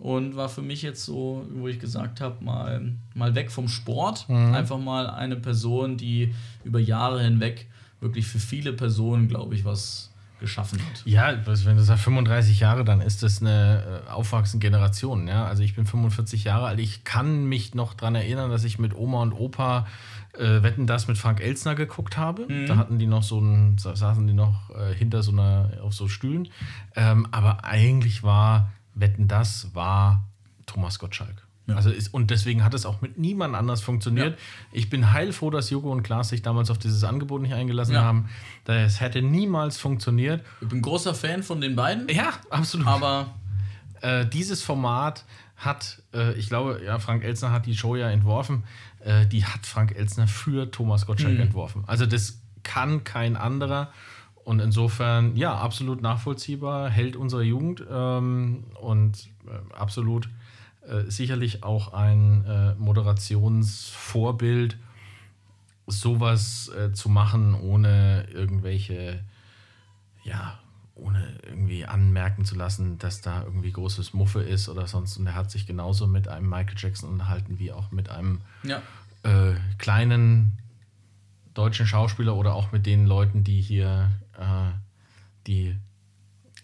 A: und war für mich jetzt so, wo ich gesagt habe, mal, mal weg vom Sport. Einfach mal eine Person, die über Jahre hinweg wirklich für viele Personen, glaube ich, was geschaffen hat.
C: Ja, wenn du sagst 35 Jahre, dann ist das eine äh, aufwachsende Generation. Ja? Also ich bin 45 Jahre alt. Ich kann mich noch daran erinnern, dass ich mit Oma und Opa äh, Wetten das mit Frank Elstner geguckt habe. Da hatten die noch so ein, sa- saßen die noch äh, hinter so einer, auf so Stühlen. Ähm, aber eigentlich war Wetten das war Thomas Gottschalk. Also ist, und deswegen hat es auch mit niemand anders funktioniert. Ich bin heilfroh, dass Joko und Klaas sich damals auf dieses Angebot nicht eingelassen
A: Ja.
C: haben. Es hätte niemals funktioniert.
A: Ich bin großer Fan von den beiden,
C: Ja, absolut.
A: aber
C: äh, dieses Format hat, äh, ich glaube, ja, Frank Elsner hat die Show ja entworfen. Äh, die hat Frank Elsner für Thomas Gottschalk entworfen. Also das kann kein anderer. Und insofern, ja, absolut nachvollziehbar, Held unserer Jugend ähm, und äh, absolut äh, sicherlich auch ein äh, Moderationsvorbild, sowas äh, zu machen, ohne irgendwelche ja, ohne irgendwie anmerken zu lassen, dass da irgendwie großes Muffe ist oder sonst. Und er hat sich genauso mit einem Michael Jackson unterhalten wie auch mit einem
A: ja,
C: äh, kleinen deutschen Schauspieler oder auch mit den Leuten, die hier äh, die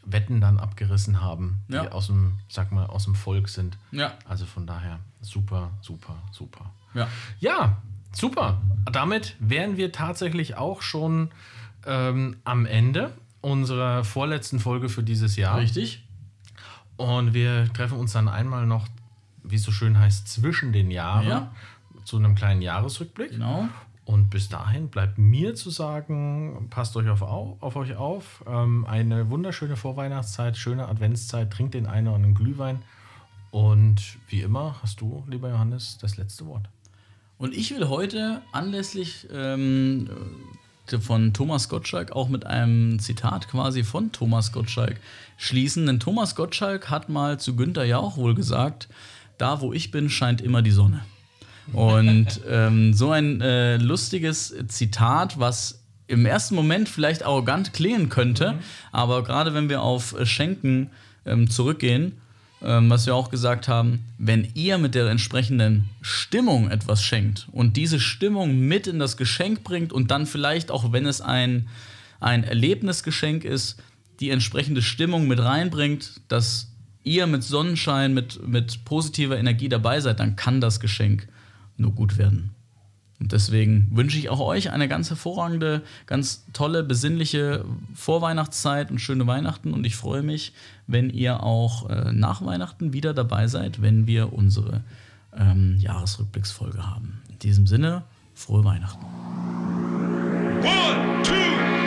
C: Wetten dann abgerissen haben, die
A: Ja.
C: aus dem, sag mal, aus dem Volk sind.
A: ja,
C: Also von daher super, super, super.
A: ja.
C: Ja, super. Damit wären wir tatsächlich auch schon ähm, am Ende unserer vorletzten Folge für dieses Jahr.
A: Richtig.
C: Und wir treffen uns dann einmal noch, wie es so schön heißt, zwischen den Jahren
A: Ja.
C: zu einem kleinen Jahresrückblick.
A: Genau.
C: Und bis dahin bleibt mir zu sagen, passt euch auf, au- auf euch auf. Ähm, eine wunderschöne Vorweihnachtszeit, schöne Adventszeit, trinkt den einen oder anderen Glühwein. Und wie immer hast du, lieber Johannes, das letzte Wort.
A: Und ich will heute anlässlich ähm, äh, von Thomas Gottschalk auch mit einem Zitat quasi von Thomas Gottschalk schließen. Denn Thomas Gottschalk hat mal zu Günther Jauch wohl gesagt, da wo ich bin, scheint immer die Sonne. Und ähm, so ein äh, lustiges Zitat, was im ersten Moment vielleicht arrogant klingen könnte, aber gerade wenn wir auf äh, Schenken ähm, zurückgehen, ähm, was wir auch gesagt haben, wenn ihr mit der entsprechenden Stimmung etwas schenkt und diese Stimmung mit in das Geschenk bringt und dann vielleicht auch, wenn es ein, ein Erlebnisgeschenk ist, die entsprechende Stimmung mit reinbringt, dass ihr mit Sonnenschein, mit, mit positiver Energie dabei seid, dann kann das Geschenk nur gut werden. Und deswegen wünsche ich auch euch eine ganz hervorragende, ganz tolle, besinnliche Vorweihnachtszeit und schöne Weihnachten. Und ich freue mich, wenn ihr auch äh, nach Weihnachten wieder dabei seid, wenn wir unsere ähm, Jahresrückblicksfolge haben. In diesem Sinne, frohe Weihnachten. One, two,